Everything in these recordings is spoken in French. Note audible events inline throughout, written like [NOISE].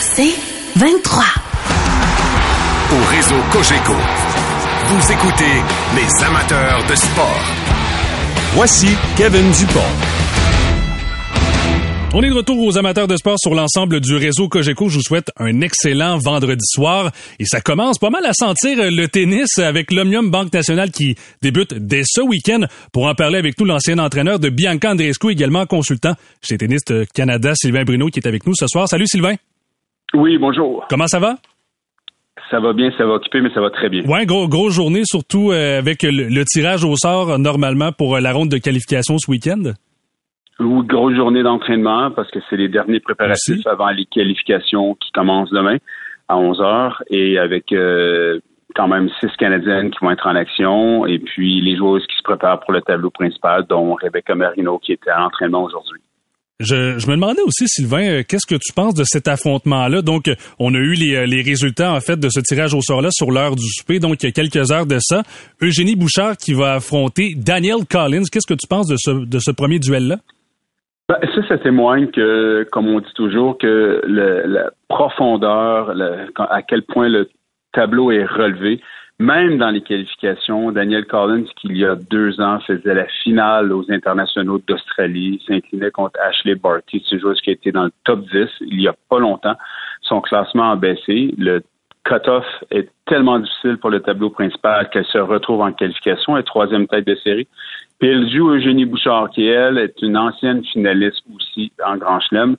C'est 23. Au réseau Cogeco, vous écoutez les amateurs de sport. Voici Kevin Dupont. On est de retour aux amateurs de sport sur l'ensemble du réseau Cogeco. Je vous souhaite un excellent vendredi soir. Et ça commence pas mal à sentir le tennis avec l'Omnium Banque Nationale qui débute dès ce week-end. Pour en parler avec nous, l'ancien entraîneur de Bianca Andreescu, également consultant chez Tennis Canada, Sylvain Bruno, qui est avec nous ce soir. Salut Sylvain. Oui, bonjour. Comment ça va? Ça va bien, ça va occuper, mais ça va très bien. Ouais, gros, grosse journée, surtout euh, avec le, le, tirage au sort normalement pour euh, la ronde de qualification ce week-end. Ou grosse journée d'entraînement parce que c'est les derniers préparatifs avant les qualifications qui commencent demain à 11 heures et avec euh, quand même six Canadiennes qui vont être en action et puis les joueuses qui se préparent pour le tableau principal, dont Rebecca Marino qui était à l'entraînement aujourd'hui. Je, je, me demandais aussi, Sylvain, euh, qu'est-ce que tu penses de cet affrontement-là? Donc, on a eu les, euh, les, résultats, en fait, de ce tirage au sort-là sur l'heure du souper, donc il y a quelques heures de ça. Eugénie Bouchard qui va affronter Daniel Collins. Qu'est-ce que tu penses de ce, de ce premier duel-là? Ben, ça, ça témoigne que, comme on dit toujours, que le, la profondeur, le, à quel point le tableau est relevé, même dans les qualifications, Daniel Collins, qui il y a deux ans faisait la finale aux internationaux d'Australie, s'inclinait contre Ashley Barty, ce joueur qui a été dans le top 10 il y a pas longtemps. Son classement a baissé. Le cut-off est tellement difficile pour le tableau principal qu'elle se retrouve en qualification, et troisième tête de série. Puis elle joue Eugénie Bouchard, qui, elle, est une ancienne finaliste aussi en Grand Chelem.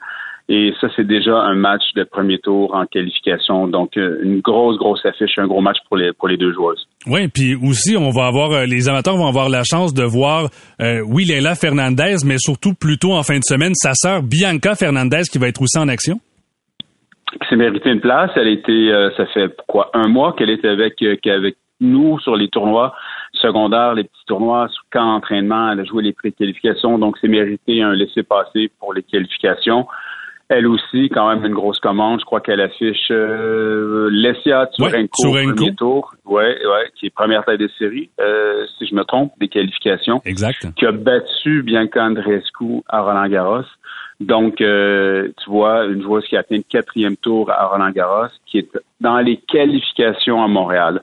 Et ça, c'est déjà un match de premier tour en qualification. Donc, euh, une grosse, grosse affiche, un gros match pour les, pour les deux joueuses. Oui, puis aussi, on va avoir, euh, les amateurs vont avoir la chance de voir, euh, oui, Fernandez, mais surtout, plus tôt en fin de semaine, sa sœur Bianca Fernandez qui va être aussi en action. Qui s'est mérité une place. Elle était, euh, ça fait quoi, un mois qu'elle était avec, avec nous sur les tournois secondaires, les petits tournois, sur camp d'entraînement, elle a joué les pré-qualifications, donc c'est mérité un laissez-passer pour les qualifications. Elle aussi, quand même, une grosse commande. Je crois qu'elle affiche euh, Lesia Turenko, ouais, premier tour. Ouais, ouais, qui est première taille de série, euh, si je me trompe, des qualifications. Exact. Qui a battu Bianca Andreescu à Roland Garros. Donc, euh, tu vois, une joueuse qui a atteint le quatrième tour à Roland Garros, qui est dans les qualifications à Montréal.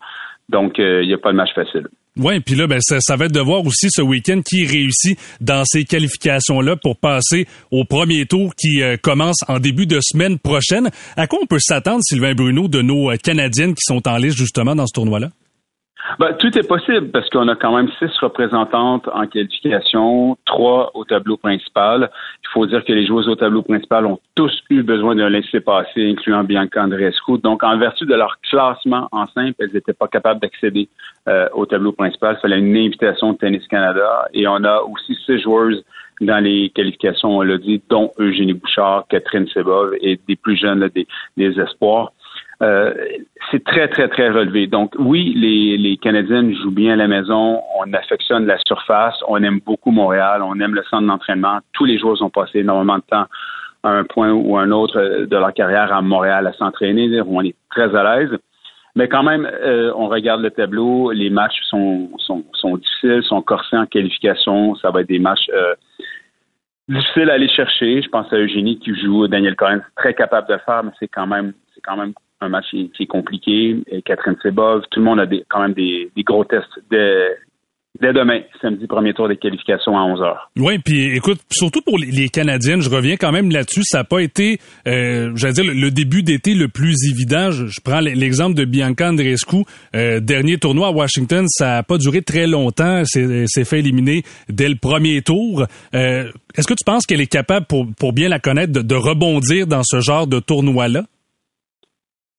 Donc, euh, il n'y a pas de match facile. Oui, puis là, ben, ça, ça, va être de voir aussi ce week-end qui réussit dans ces qualifications-là pour passer au premier tour qui euh, commence en début de semaine prochaine. À quoi on peut s'attendre, Sylvain Bruno, de nos euh, Canadiennes qui sont en liste justement dans ce tournoi-là? Ben, tout est possible parce qu'on a quand même six représentantes en qualification, trois au tableau principal. Il faut dire que les joueuses au tableau principal ont tous eu besoin d'un laisser-passer, incluant Bianca Andreescu. Donc, en vertu de leur classement en simple, elles n'étaient pas capables d'accéder euh, au tableau principal. Il fallait une invitation de Tennis Canada. Et on a aussi six joueuses dans les qualifications, on l'a dit, dont Eugénie Bouchard, Catherine Sebov et des plus jeunes, là, des, des espoirs. Euh, c'est très, très, très relevé. Donc, oui, les, les Canadiennes jouent bien à la maison. On affectionne la surface. On aime beaucoup Montréal. On aime le centre d'entraînement. Tous les joueurs ont passé énormément de temps à un point ou un autre de leur carrière à Montréal à s'entraîner. On est très à l'aise. Mais quand même, euh, on regarde le tableau. Les matchs sont, sont, sont, difficiles, sont corsés en qualification. Ça va être des matchs euh, difficiles à aller chercher. Je pense à Eugénie qui joue Daniel Cohen, très capable de faire, mais c'est quand même, c'est quand même un match qui, est compliqué. Catherine Sebov, tout le monde a quand même des, gros tests dès, demain, samedi, premier tour des qualifications à 11 heures. Oui, puis écoute, surtout pour les Canadiennes, je reviens quand même là-dessus, ça n'a pas été, euh, j'allais dire, le début d'été le plus évident. Je, prends l'exemple de Bianca Andreescu, euh, dernier tournoi à Washington, ça n'a pas duré très longtemps, c'est fait éliminer dès le premier tour. Euh, Est-ce que tu penses qu'elle est capable, pour, bien la connaître, de rebondir dans ce genre de tournoi-là?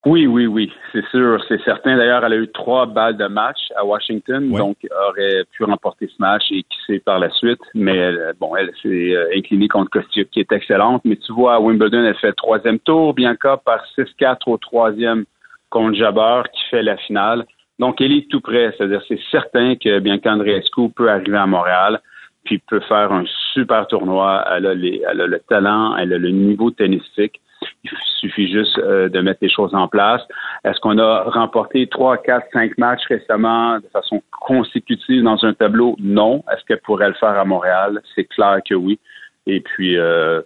Oui, oui, oui, c'est sûr, c'est certain. D'ailleurs, elle a eu trois balles de match à Washington, donc aurait pu remporter ce match et qui sait par la suite. Mais bon, elle s'est euh, inclinée contre Kostiuk, qui est excellente. Mais tu vois, à Wimbledon, elle fait le troisième tour. Bianca par 6-4 au troisième contre Jabber, qui fait la finale. Donc, elle est tout près. C'est-à-dire, c'est certain que Bianca Andreescu peut arriver à Montréal puis peut faire un super tournoi. Elle a, elle a le talent, elle a le niveau tennistique. Il suffit juste euh, de mettre les choses en place. Est-ce qu'on a remporté trois, quatre, cinq matchs récemment de façon consécutive dans un tableau? Non. Est-ce qu'elle pourrait le faire à Montréal? C'est clair que oui. Et puis, euh,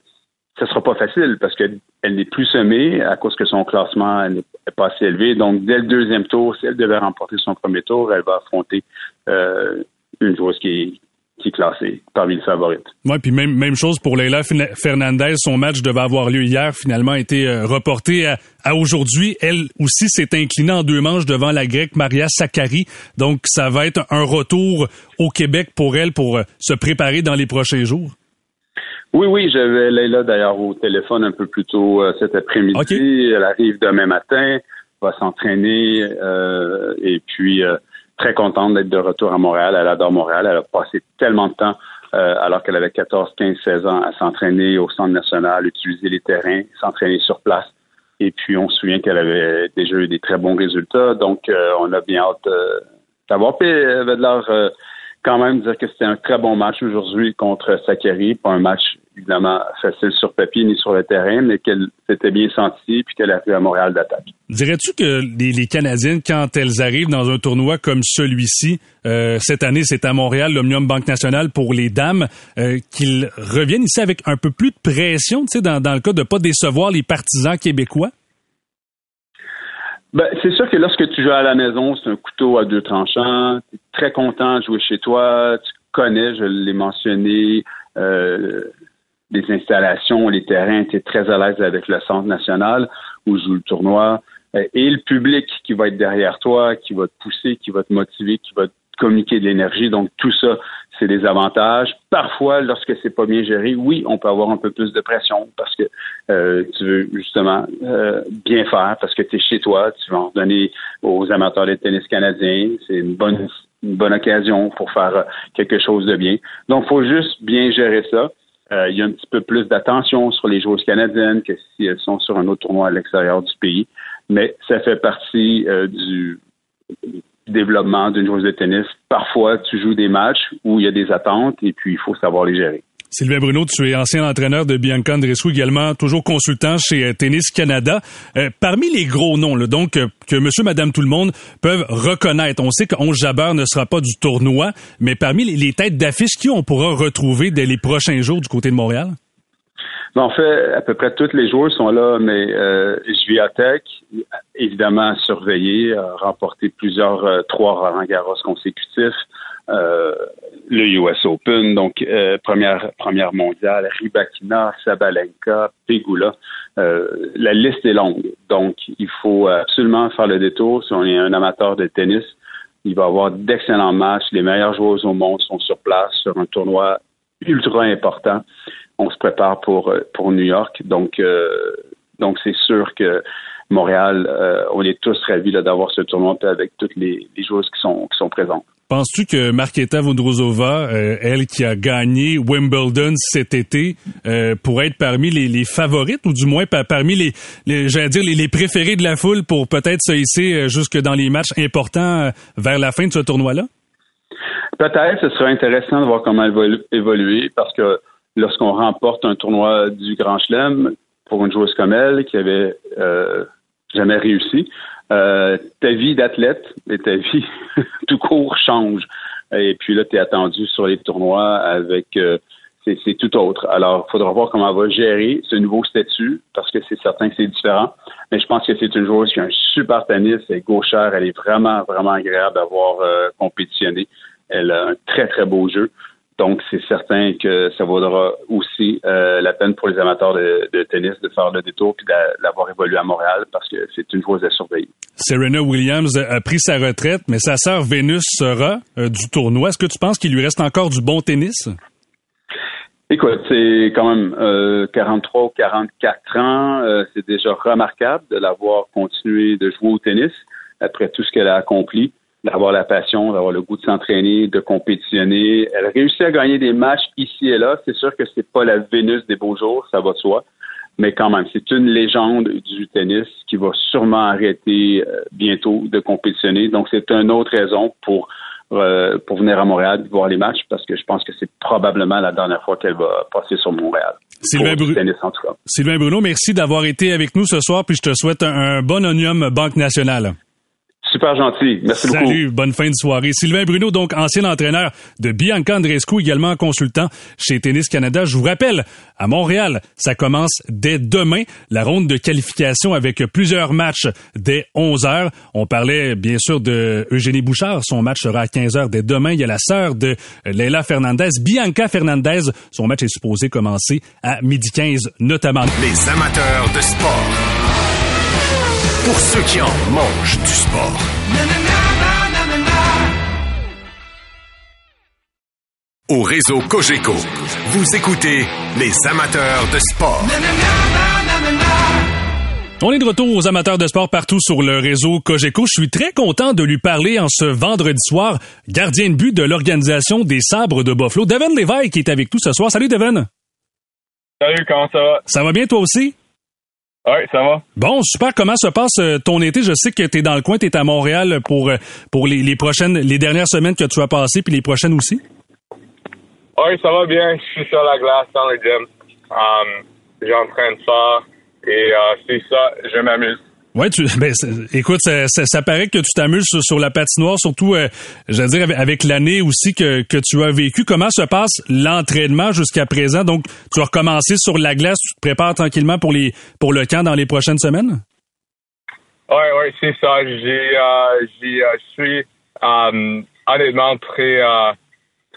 ce sera pas facile parce qu'elle n'est plus semée à cause que son classement n'est pas assez élevé. Donc, dès le deuxième tour, si elle devait remporter son premier tour, elle va affronter euh, une joueuse qui est, qui est classé parmi les favorites. Oui, puis même, même chose pour Leila Fernandez. Son match devait avoir lieu hier, finalement a été euh, reporté à, aujourd'hui. Elle aussi s'est inclinée en deux manches devant la grecque Maria Sakkari. Donc, ça va être un retour au Québec pour elle pour euh, se préparer dans les prochains jours. Oui, oui, j'avais Leila d'ailleurs au téléphone un peu plus tôt euh, cet après-midi. Elle arrive demain matin, va s'entraîner et puis très contente d'être de retour à Montréal. Elle adore Montréal. Elle a passé tellement de temps euh, alors qu'elle avait 14, 15, 16 ans à s'entraîner au centre national, utiliser les terrains, s'entraîner sur place. Et puis, on se souvient qu'elle avait déjà eu des très bons résultats. Donc, euh, on a bien hâte euh, d'avoir. Elle avait l'air quand même dire que c'était un très bon match aujourd'hui contre Sakari. Pas un match évidemment facile sur papier ni sur le terrain, mais qu'elle s'était bien sentie puis qu'elle a fait à Montréal d'attaque. Dirais-tu que les, Canadiennes, quand elles arrivent dans un tournoi comme celui-ci, euh, cette année c'est à Montréal, l'Omnium Banque Nationale pour les dames, euh, qu'ils reviennent ici avec un peu plus de pression, tu sais, dans, dans le cas de pas décevoir les partisans québécois? Ben, c'est sûr que lorsque tu joues à la maison, c'est un couteau à deux tranchants. Tu es très content de jouer chez toi. Tu connais, je l'ai mentionné, euh, les installations, les terrains. Tu es très à l'aise avec le centre national où joue le tournoi. Euh, et le public qui va être derrière toi, qui va te pousser, qui va te motiver, qui va te communiquer de l'énergie. Donc, tout ça, c'est des avantages. Parfois, lorsque c'est pas bien géré, oui, on peut avoir un peu plus de pression parce que euh, tu veux justement euh, bien faire, parce que tu es chez toi, tu vas en donner aux amateurs de tennis canadiens. C'est une bonne, une bonne occasion pour faire quelque chose de bien. Donc, faut juste bien gérer ça. Euh, il y a un petit peu plus d'attention sur les joueuses canadiennes que si elles sont sur un autre tournoi à l'extérieur du pays. Mais ça fait partie du développement d'une joueuse de tennis. Parfois, tu joues des matchs où il y a des attentes et puis il faut savoir les gérer. Sylvain Bruno, tu es ancien entraîneur de Bianca Andreescu, également toujours consultant chez euh, Tennis Canada. Euh, parmi les gros noms, donc euh, que Monsieur, Madame, tout le monde peuvent reconnaître. On sait qu'Onge Jabeur ne sera pas du tournoi, mais parmi les, têtes d'affiche, qui on pourra retrouver dès les prochains jours du côté de Montréal? En fait, à peu près tous les joueurs sont là, mais euh, Tech, évidemment surveillé, a remporté plusieurs euh, trois Roland Garros consécutifs, euh, le US Open, donc euh, première première mondiale, Ribakina, Sabalenka, Pegula. la liste est longue, donc il faut absolument faire le détour. Si on est un amateur de tennis, il va y avoir d'excellents matchs. Les meilleurs joueurs au monde sont sur place sur un tournoi ultra important on se prépare pour, euh, pour New York. Donc, euh, donc c'est sûr que Montréal, euh, on est tous ravis d'avoir ce tournoi avec toutes les, joueuses qui sont, qui sont présentes. Penses-tu que Marketa Vondrozova, elle qui a gagné Wimbledon cet été, pourrait être parmi les, favorites ou du moins parmi les, les j'allais dire les, préférés de la foule pour peut-être se hisser jusque dans les matchs importants vers la fin de ce tournoi-là? Peut-être, ce serait intéressant de voir comment elle va évoluer parce que lorsqu'on remporte un tournoi du Grand Chelem pour une joueuse comme elle qui avait euh, jamais réussi, euh, ta vie d'athlète et ta vie [LAUGHS] tout court change. Et puis là, tu es attendu sur les tournois avec euh, c'est tout autre. Alors, il faudra voir comment elle va gérer ce nouveau statut, parce que c'est certain que c'est différent. Mais je pense que c'est une joueuse qui a un super tennis, elle est gauchère, elle est vraiment, vraiment agréable à voir compétitionner. Elle a un très, très beau jeu. Donc, c'est certain que ça vaudra aussi euh, la peine pour les amateurs de, tennis de faire le détour et d'avoir évolué à Montréal parce que c'est une chose à surveiller. Serena Williams a pris sa retraite, mais sa sœur Vénus sera euh, du tournoi. Est-ce que tu penses qu'il lui reste encore du bon tennis? Écoute, c'est quand même euh, 43 ou 44 ans. Euh, c'est déjà remarquable de l'avoir continué de jouer au tennis après tout ce qu'elle a accompli, d'avoir la passion, d'avoir le goût de s'entraîner, de compétitionner. Elle réussit à gagner des matchs ici et là. C'est sûr que c'est pas la Vénus des beaux jours, ça va de soi. Mais quand même, c'est une légende du tennis qui va sûrement arrêter euh, bientôt de compétitionner. Donc, c'est une autre raison pour euh, pour venir à Montréal voir les matchs parce que je pense que c'est probablement la dernière fois qu'elle va passer sur Montréal. Sylvain, Bru tennis, en tout cas. Sylvain Bruno, merci d'avoir été avec nous ce soir, puis je te souhaite un, un bon onium Banque Nationale. Super gentil. Merci Salut, beaucoup. Salut, bonne fin de soirée. Sylvain Bruno, donc ancien entraîneur de Bianca Andreescu, également consultant chez Tennis Canada. Je vous rappelle, à Montréal, ça commence dès demain, la ronde de qualification avec plusieurs matchs dès 11 heures. On parlait bien sûr de Eugénie Bouchard, son match sera à 15 heures dès demain. Il y a la sœur de Leila Fernandez, Bianca Fernandez, son match est supposé commencer à midi 15 notamment. Les amateurs de sport. Pour ceux qui en mangent du sport. Au réseau Cogeco, vous écoutez les amateurs de sport. On est de retour aux amateurs de sport partout sur le réseau Cogeco. Je suis très content de lui parler en ce vendredi soir, gardien de but de l'organisation des Sabres de Buffalo, Devin Levi qui est avec nous ce soir. Salut Devin. Salut, comment ça va? Ça va bien toi aussi? Oui, ça va. Bon, super. Comment se passe euh, ton été? Je sais que tu es dans le coin, tu es à Montréal pour, euh, pour les, les, prochaines, les dernières semaines que tu as passées, puis les prochaines aussi. Oui, ça va bien. Je suis sur la glace dans le gym. Um, J'entraîne fort et uh, c'est ça, je m'amuse. Ouais, tu, [LAUGHS] ben, écoute, ça, ça, ça, paraît que tu t'amuses sur, sur, la patinoire, surtout, euh, veux dire, avec, l'année aussi que, que tu as vécu. Comment se passe l'entraînement jusqu'à présent? Donc, tu as recommencé sur la glace, tu te prépares tranquillement pour les pour le camp dans les prochaines semaines? Oui, oui, c'est ça. J'ai, euh, j'ai, euh, je suis um, honnêtement très, uh,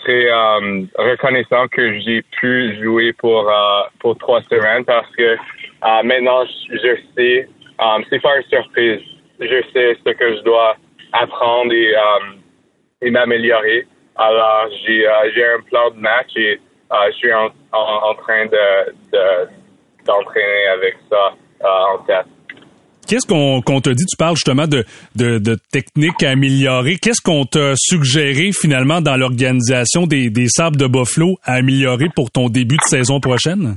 très um, reconnaissant que j'ai pu jouer pour uh, pour trois semaines parce que maintenant je sais Um, c'est pas une surprise. Je sais ce que je dois apprendre et, um, et m'améliorer. Alors, j'ai, uh, j'ai un plan de match et uh, je suis en, en, train de, de, d'entraîner avec ça uh, en tête. Qu'est-ce qu'on, te dit? Tu parles justement de techniques à améliorer. Qu'est-ce qu'on t'a suggéré finalement dans l'organisation des, des Sables de Buffalo à améliorer pour ton début de saison prochaine?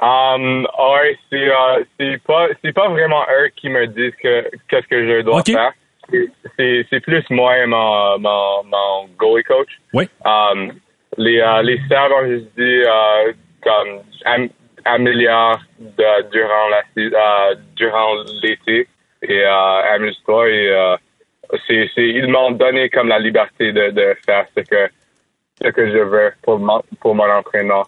Um, ouais, c'est euh, c'est pas c'est pas vraiment eux qui me disent que qu'est-ce que je dois okay. faire. C'est c'est plus moi et mon mon, mon goalie coach. Oui. Um, les euh, les ont juste dit euh, comme am, améliore de, durant la euh, durant l'été et euh, amuse-toi et euh, c'est c'est ils m'ont donné comme la liberté de de faire ce que ce que je veux pour mon pour mon entraînement.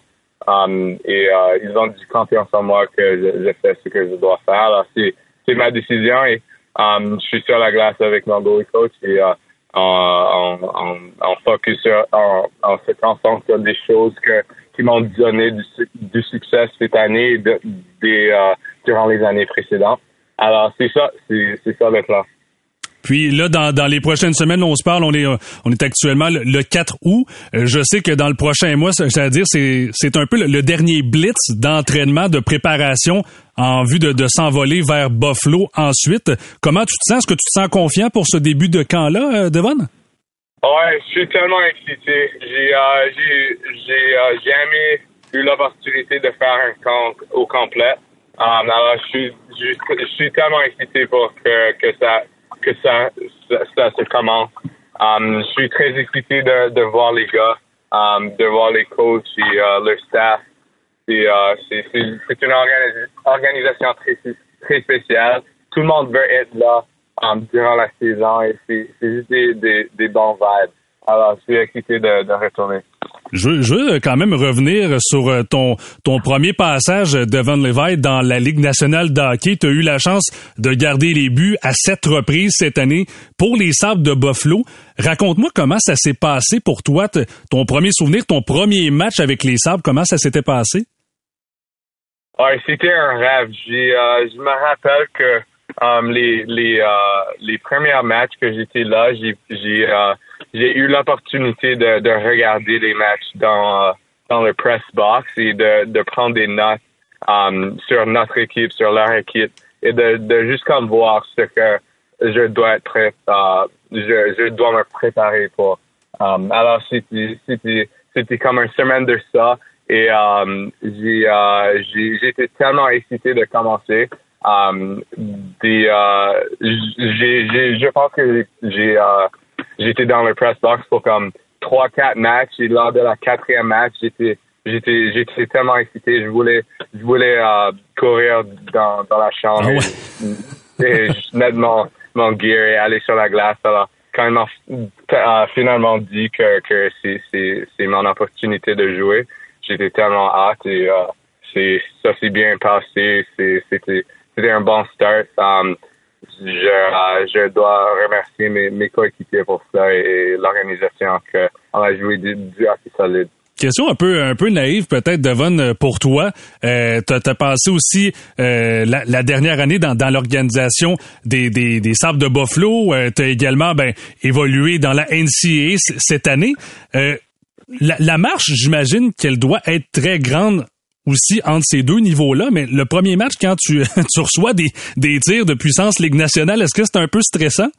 Um, et euh, ils ont du confiance en moi que je, fais ce que je dois faire. Alors, c'est, ma décision et um, je suis sur la glace avec mon goalie coach et euh, on, on, on, focus sur, on, on se concentre sur des choses que, qui m'ont donné du, succès cette année et de, des, euh, durant les années précédentes. Alors, c'est ça, c'est ça le plan. Puis là, dans, dans les prochaines semaines, on se parle, on est on est actuellement le, le 4 août. Euh, je sais que dans le prochain mois, c'est-à-dire c'est c'est un peu le, dernier blitz d'entraînement, de préparation en vue de, de s'envoler vers Buffalo ensuite. Comment tu te sens? Est-ce que tu te sens confiant pour ce début de camp-là, euh, Devon? Ouais, je suis tellement excité. J'ai euh, j'ai j'ai euh, jamais eu l'opportunité de faire un camp au complet. Alors, je suis, je suis tellement excité pour que, que ça que ça, ça, ça se commence. Um, je suis très excité de, voir les gars, um, de voir les coachs et uh, leur staff. C'est uh, c'est une organis organisation très, très spéciale. Tout le monde veut être là um, durant la saison et c'est juste des, des, bons vibes. Alors, je suis excité de retourner. Je veux, veux, quand même revenir sur euh, ton, premier passage devant Levi dans la Ligue nationale de hockey. Tu as eu la chance de garder les buts à sept reprises cette année pour les Sables de Buffalo. Raconte-moi comment ça s'est passé pour toi, ton premier souvenir, ton premier match avec les Sables, comment ça s'était passé? C'était un rêve. Euh, je me rappelle que les premiers matchs que j'étais là, j'ai j'ai eu l'opportunité de, de, regarder les matchs dans, dans le press box et de, de prendre des notes um, sur notre équipe, sur leur équipe et de, de juste comme voir ce que je dois être uh, je, je dois me préparer pour. Um, alors c'était c'était comme une semaine de ça et um, j'ai uh, été tellement excité de commencer. Um, uh, j'ai, je pense que j'ai uh, j'étais dans le press box pour comme trois quatre matchs et lors de la quatrième match j'étais j'étais j'étais tellement excité. Je voulais je voulais uh, courir dans, dans la chambre. Ah et, mettre mon mon gear et aller sur la glace. Alors quand ils m'ont uh, finalement dit que que c'est c'est c'est mon opportunité de jouer j'étais tellement hâte et uh, c'est ça s'est bien passé. C'est c'était c'était un bon start. Um, je, je dois remercier mes, mes coéquipiers pour ça et, et l'organisation qu'on a joué du, du hockey solide. Question un peu un peu naïve peut-être Devon euh, pour toi. Euh, t'as as passé aussi euh, la, la, dernière année dans, dans l'organisation des, des, des Sables de Buffalo. Euh, t'as également ben évolué dans la NCAA cette année. Euh, la, la marche, j'imagine qu'elle doit être très grande aussi entre ces deux niveaux-là, mais le premier match, quand tu, [LAUGHS] reçois des, tirs de puissance Ligue nationale, est-ce que c'est un peu stressant?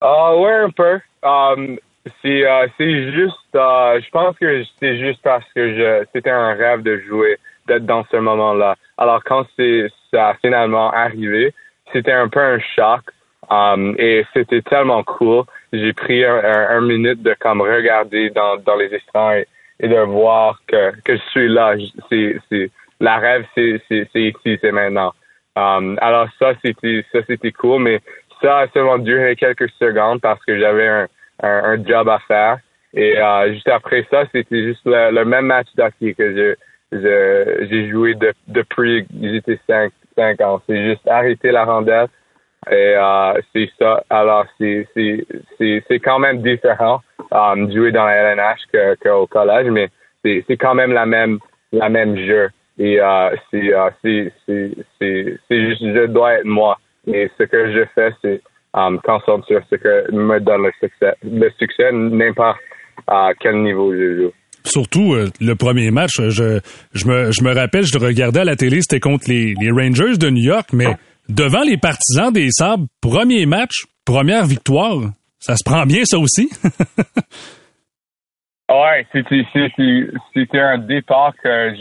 Ah uh, ouais, un peu. Um, c'est uh, c'est juste, uh, je pense que c'est juste parce que c'était un rêve de jouer, d'être dans ce moment-là. Alors quand c'est ça a finalement arrivé, c'était un peu un choc um, et c'était tellement cool. J'ai pris un, minute de comme regarder dans dans les écrans et, et de voir que, que je suis là. C'est, c'est, la rêve, c'est, c'est, c'est ici, c'est maintenant. Um, alors ça, c'était, ça, c'était cool, mais ça a seulement duré quelques secondes parce que j'avais un, un, job à faire. Et uh, juste après ça, c'était juste le, même match d'hockey que je, j'ai joué de, depuis j'étais 5, 5 ans. C'est juste arrêter la rondelle. Et uh, c'est ça. Alors, c'est, quand même différent um, jouer dans la LNH que, qu'au collège, mais c'est, quand même la même la même jeu. Et uh, c'est, juste, je dois être moi. Et ce que je fais, c'est um, concentrer sur ce que me donne le succès, le succès n'importe à quel niveau je joue. Surtout euh, le premier match, je, je, me, je me rappelle, je regardais à la télé, c'était contre les, les Rangers de New York, mais devant les partisans des Sabres, premier match, première victoire. Ça se prend bien, ça aussi? [LAUGHS] ouais, c'était, un départ que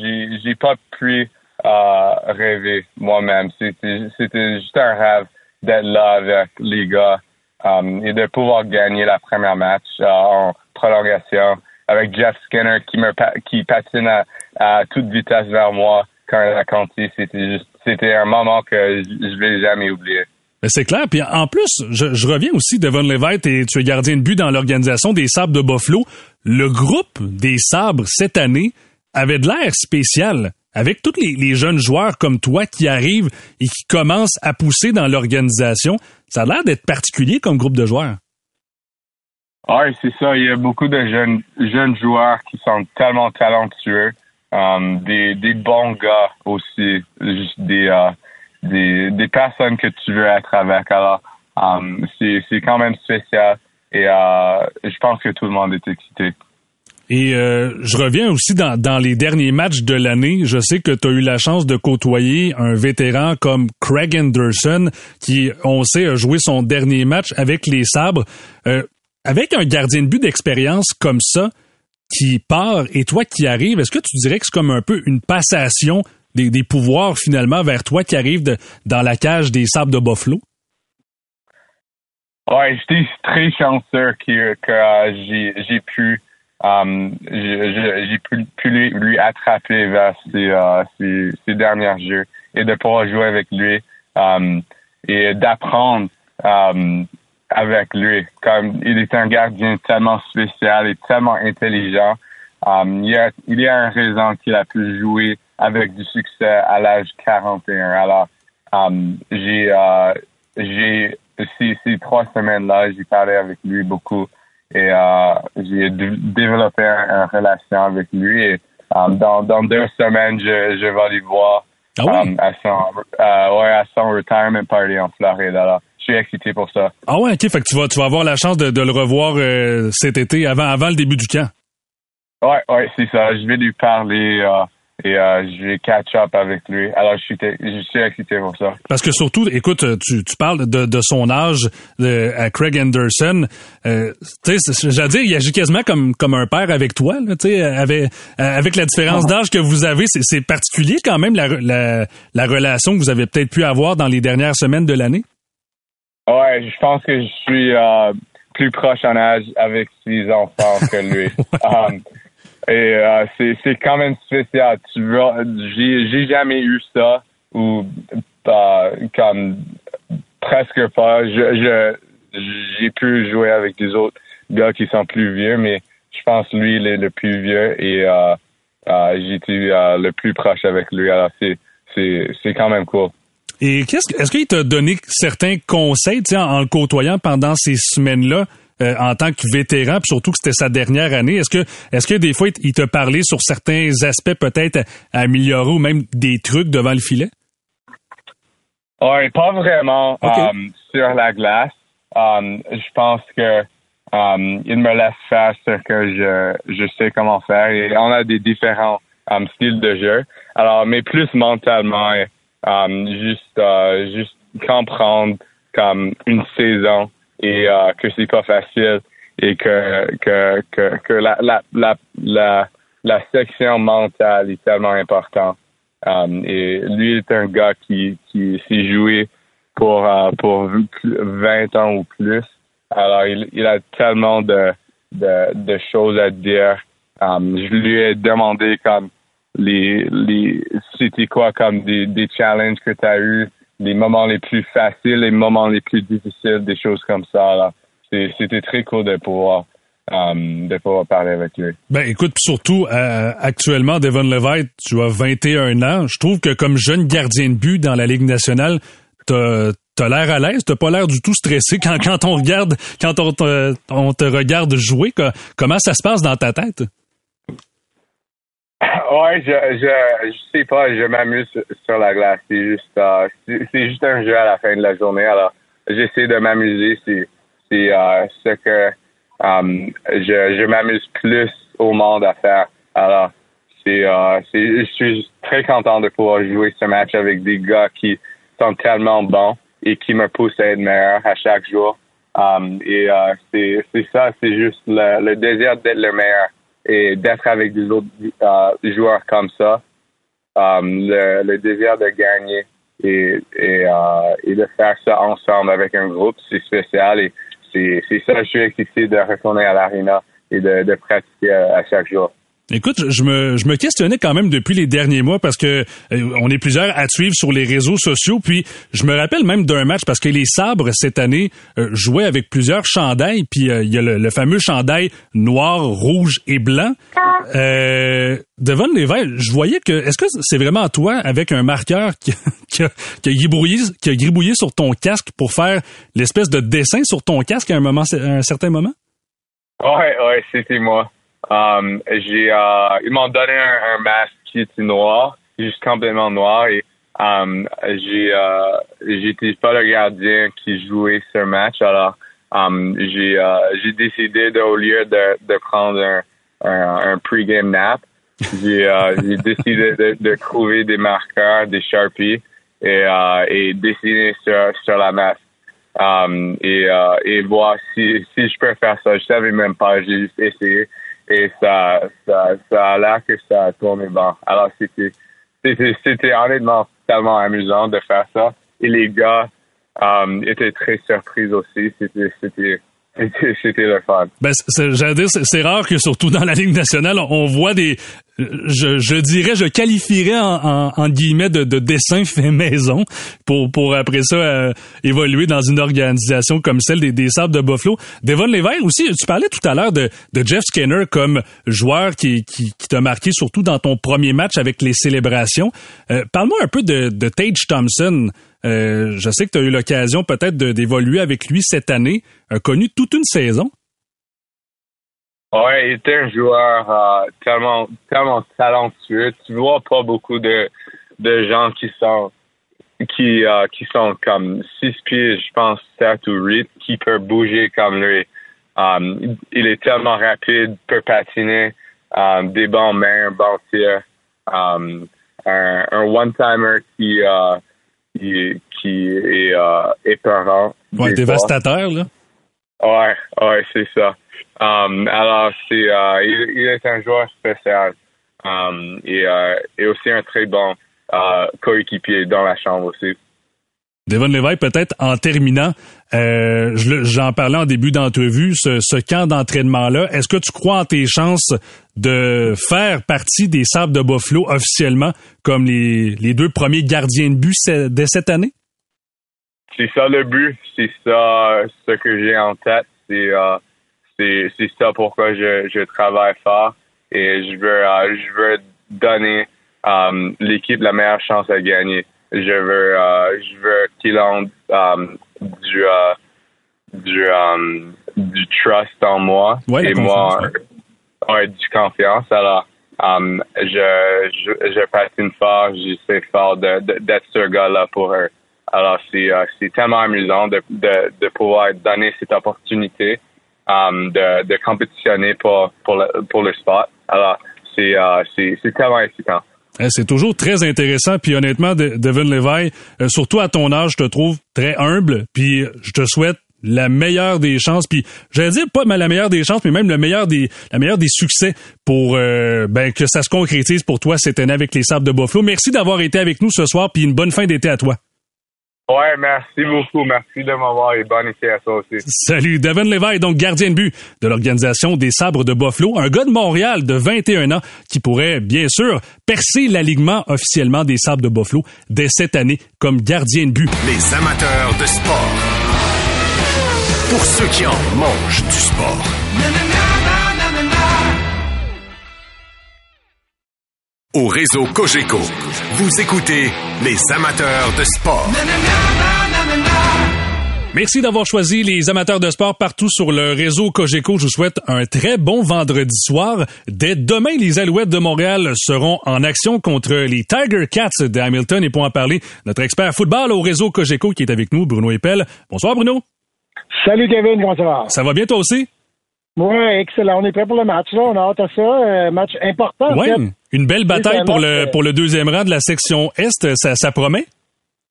j'ai, pas pu euh, rêver moi-même. C'était, juste un rêve d'être là avec les gars um, et de pouvoir gagner la première match euh, en prolongation avec Jeff Skinner qui me qui patine à, à toute vitesse vers moi quand il a compté. C'était juste c'était un moment que je, je vais jamais oublier. Mais c'est clair. Puis en plus, je, je, reviens aussi, Devon Levitt, et tu es gardien de but dans l'organisation des Sabres de Buffalo. Le groupe des Sabres cette année avait de l'air spécial. Avec tous les, les, jeunes joueurs comme toi qui arrivent et qui commencent à pousser dans l'organisation, ça a l'air d'être particulier comme groupe de joueurs. Oui, c'est ça. Il y a beaucoup de jeunes, jeunes joueurs qui sont tellement talentueux. Um, des, bons gars aussi. Des, uh, des, personnes que tu veux être avec. Alors, um, c'est, c'est quand même spécial et je pense que tout le monde est excité. Et euh, je reviens aussi dans, dans les derniers matchs de l'année. Je sais que tu as eu la chance de côtoyer un vétéran comme Craig Anderson, qui, on sait, a joué son dernier match avec les Sabres. Euh, avec un gardien de but d'expérience comme ça, qui part et toi qui arrives, est-ce que tu dirais que c'est comme un peu une passation des, pouvoirs finalement vers toi qui arrive de, dans la cage des sables de Buffalo? Ouais, j'étais très chanceux que, euh, j'ai pu um, j'ai pu, lui, attraper vers ses, uh, ses, derniers jeux et de pouvoir jouer avec lui et d'apprendre avec lui. Comme il est un gardien tellement spécial et tellement intelligent. Um, il, y a, il y a une raison qu'il a pu jouer avec du succès à l'âge 41. Alors, um, j'ai, uh, j'ai, ces, ces trois semaines-là, j'ai parlé avec lui beaucoup et uh, j'ai développé une relation avec lui. Et um, dans, dans deux semaines, je, je vais aller voir ah oui? à, son, uh, ouais, à son retirement party en Floride. Alors, suis excité pour ça. Ah ouais, ok. Fait que tu vas, tu vas avoir la chance de, de le revoir euh, cet été avant, avant le début du camp. Ouais, ouais, c'est ça. Je vais lui parler. Euh, et euh, je vais catch up avec lui. Alors, je suis, je suis excité pour ça. Parce que surtout, écoute, tu, tu parles de, de son âge de, à Craig Anderson. Euh, tu sais, j'allais dire, il agit quasiment comme, comme un père avec toi. Tu sais, avec, avec la différence d'âge que vous avez, c'est particulier quand même la, la, la relation que vous avez peut-être pu avoir dans les dernières semaines de l'année. Ouais, je pense que je suis euh, plus proche en âge avec six enfants que lui. [LAUGHS] Um, et euh, c'est, c'est quand même spécial. Tu vois, j'ai, j'ai jamais eu ça ou euh, comme presque pas. Je, je, j'ai pu jouer avec des autres gars qui sont plus vieux, mais je pense lui il est le plus vieux et euh, euh, été euh, le plus proche avec lui. Alors c'est, c'est, c'est quand même cool. Et qu'est-ce, est-ce qu'il t'a donné certains conseils en, en le côtoyant pendant ces semaines-là? Euh, en tant que vétéran, puis surtout que c'était sa dernière année? Est-ce que, est-ce que des fois, il te parlait sur certains aspects peut-être à améliorer ou même des trucs devant le filet? Oui, pas vraiment um, sur la glace. Um, je pense que um, il me laisse faire ce que je, je sais comment faire et on a des différents styles de jeu. Alors, mais plus mentalement, juste, uh, juste comprendre comme une saison et euh, que c'est pas facile et que que que, que la, la, la, la, la section mentale est tellement importante. Um, et lui est un gars qui, qui s'est joué pour, uh, pour 20 ans ou plus. Alors, il, il a tellement de, de, de choses à dire. Um, je lui ai demandé comme les, les c'était quoi comme des, des challenges que tu as eu les moments les plus faciles, les moments les plus difficiles, des choses comme ça. C'était très cool de pouvoir um, de pouvoir parler avec lui. Ben écoute, surtout euh, actuellement, Devon Levitt, tu as 21 ans. Je trouve que comme jeune gardien de but dans la Ligue nationale, t'as as, l'air à l'aise, t'as pas l'air du tout stressé quand, quand on regarde, quand on te, on te regarde jouer. Comment ça se passe dans ta tête? Ouais, je, je, je sais pas, je m'amuse sur la glace. C'est juste, euh, c'est juste un jeu à la fin de la journée. Alors, j'essaie de m'amuser. C'est, c'est euh, ce que um, je, je m'amuse plus au monde à faire. Alors, c'est, euh, c'est, je suis très content de pouvoir jouer ce match avec des gars qui sont tellement bons et qui me poussent à être meilleur à chaque jour. Um, et euh, c'est, c'est ça, c'est juste le, le désir d'être le meilleur et d'être avec des autres euh, joueurs comme ça, euh, le, désir de gagner et, euh, et, de faire ça ensemble avec un groupe, c'est spécial et c'est ça, je suis excité de retourner à l'arena et de pratiquer à chaque jour. Écoute, je me, je me questionnais quand même depuis les derniers mois parce que euh, on est plusieurs à suivre sur les réseaux sociaux. Puis je me rappelle même d'un match parce que les Sabres cette année euh, jouaient avec plusieurs chandails. Puis euh, il y a le, fameux chandail noir, rouge et blanc. Devon Lévesque, je voyais que est-ce que c'est vraiment toi avec un marqueur qui, [LAUGHS] qui, a, qui, a, gribouillé, qui a gribouillé sur ton casque pour faire l'espèce de dessin sur ton casque à un moment, à un certain moment? Ouais, ouais, c'était moi. Um, j'ai, uh, ils m'ont donné un, masque qui était noir, juste complètement noir, et um, j'ai, uh, j'étais pas le gardien qui jouait ce match, alors um, j'ai, uh, j'ai décidé de, au lieu de, de prendre un, un, un pre-game nap, j'ai, uh, [LAUGHS] j'ai décidé de, de, trouver des marqueurs, des sharpies et, uh, et dessiner sur, sur la masque. Um, et, uh, et voir si, si je peux faire ça. Je savais même pas, j'ai juste essayé et ça, ça, ça a l'air que ça a tourné bien. Alors, c'était, c'était, c'était honnêtement tellement amusant de faire ça. Et les gars um, étaient très surpris aussi. C'était, c'était, c'était le fun. Ben, j'allais dire, c'est rare que surtout dans la Ligue nationale, on voit des, je, dirais, je qualifierais en, en, guillemets de, de dessin fait maison pour, pour après ça euh, évoluer dans une organisation comme celle des, des Sables de Buffalo. Devon Lévesque aussi, tu parlais tout à l'heure de, Jeff Skinner comme joueur qui t'a marqué surtout dans ton premier match avec les célébrations. Euh, parle-moi un peu de, de Tage Thompson. Euh, je sais que tu as eu l'occasion peut-être d'évoluer avec lui cette année, a connu toute une saison. Ouais, il était un joueur euh, tellement, tellement talentueux. Tu vois pas beaucoup de, de gens qui sont qui euh, qui sont comme six pieds, je pense, sept ou huit, qui peuvent bouger comme lui. Um, il est tellement rapide, peut patiner. um, des bons mains, un bon tir, um, un, un one-timer qui, uh, qui, qui est uh, épeurant. Ouais, fois. dévastateur, là. Ouais, ouais, c'est ça. Um, alors, c'est, euh, il, il est un joueur spécial um, et, euh, et aussi un très bon euh, coéquipier dans la chambre aussi. Devon Levi, peut-être en terminant, je j'en parlais en début d'entrevue, ce, ce camp d'entraînement-là, est-ce que tu crois en tes chances de faire partie des Sables de Buffalo officiellement comme les, les deux premiers gardiens de but dès cette année? C'est ça le but, c'est ça ce que j'ai en tête, c'est c'est c'est ça pourquoi je, je travaille fort et je veux euh, je veux donner euh, l'équipe la meilleure chance à gagner. Je veux euh, je veux qu'ils ont euh, du du du trust en moi Ouais, et moi ouais, du confiance. Alors euh, je, je je patine fort, j'essaie fort de- de- d'être ce gars-là pour eux. Alors, c'est c'est tellement amusant de, de, de pouvoir donner cette opportunité um, de, de compétitionner pour, pour, le, pour le sport. Alors, c'est euh, c'est c'est tellement excitant. Eh, C'est toujours très intéressant, puis honnêtement, De- Devon Levi, euh, surtout à ton âge, je te trouve très humble, puis je te souhaite la meilleure des chances, puis j'allais dire pas la meilleure des chances, mais même le meilleur des, la meilleure des succès pour euh, ben, que ça se concrétise pour toi cette année avec les Sables de Buffalo. Merci d'avoir été avec nous ce soir, puis une bonne fin d'été à toi. Ouais, merci beaucoup. Merci de m'avoir et bonne été à toi aussi. Salut, Devon Levi, donc gardien de but de l'organisation des Sabres de Buffalo, un gars de Montréal de 21 ans qui pourrait bien sûr percer l'alignement officiellement des Sabres de Buffalo dès cette année comme gardien de but. Les amateurs de sport. Pour ceux qui en mangent du sport. Au réseau Cogeco, vous écoutez les amateurs de sport. Merci d'avoir choisi les amateurs de sport partout sur le réseau Cogeco. Je vous souhaite un très bon vendredi soir. Dès demain, les Alouettes de Montréal seront en action contre les Tiger Cats de Hamilton. Et pour en parler, notre expert football au réseau Cogeco qui est avec nous, Bruno Eppel. Bonsoir Bruno. Salut Kevin, comment ça va? Ça va bien toi aussi? Oui, excellent. On est prêt pour le match. Là. On a hâte à ça. Euh, match important. en Oui, fait. Une belle bataille un pour le, pour le deuxième rang de la section Est. Ça, ça promet?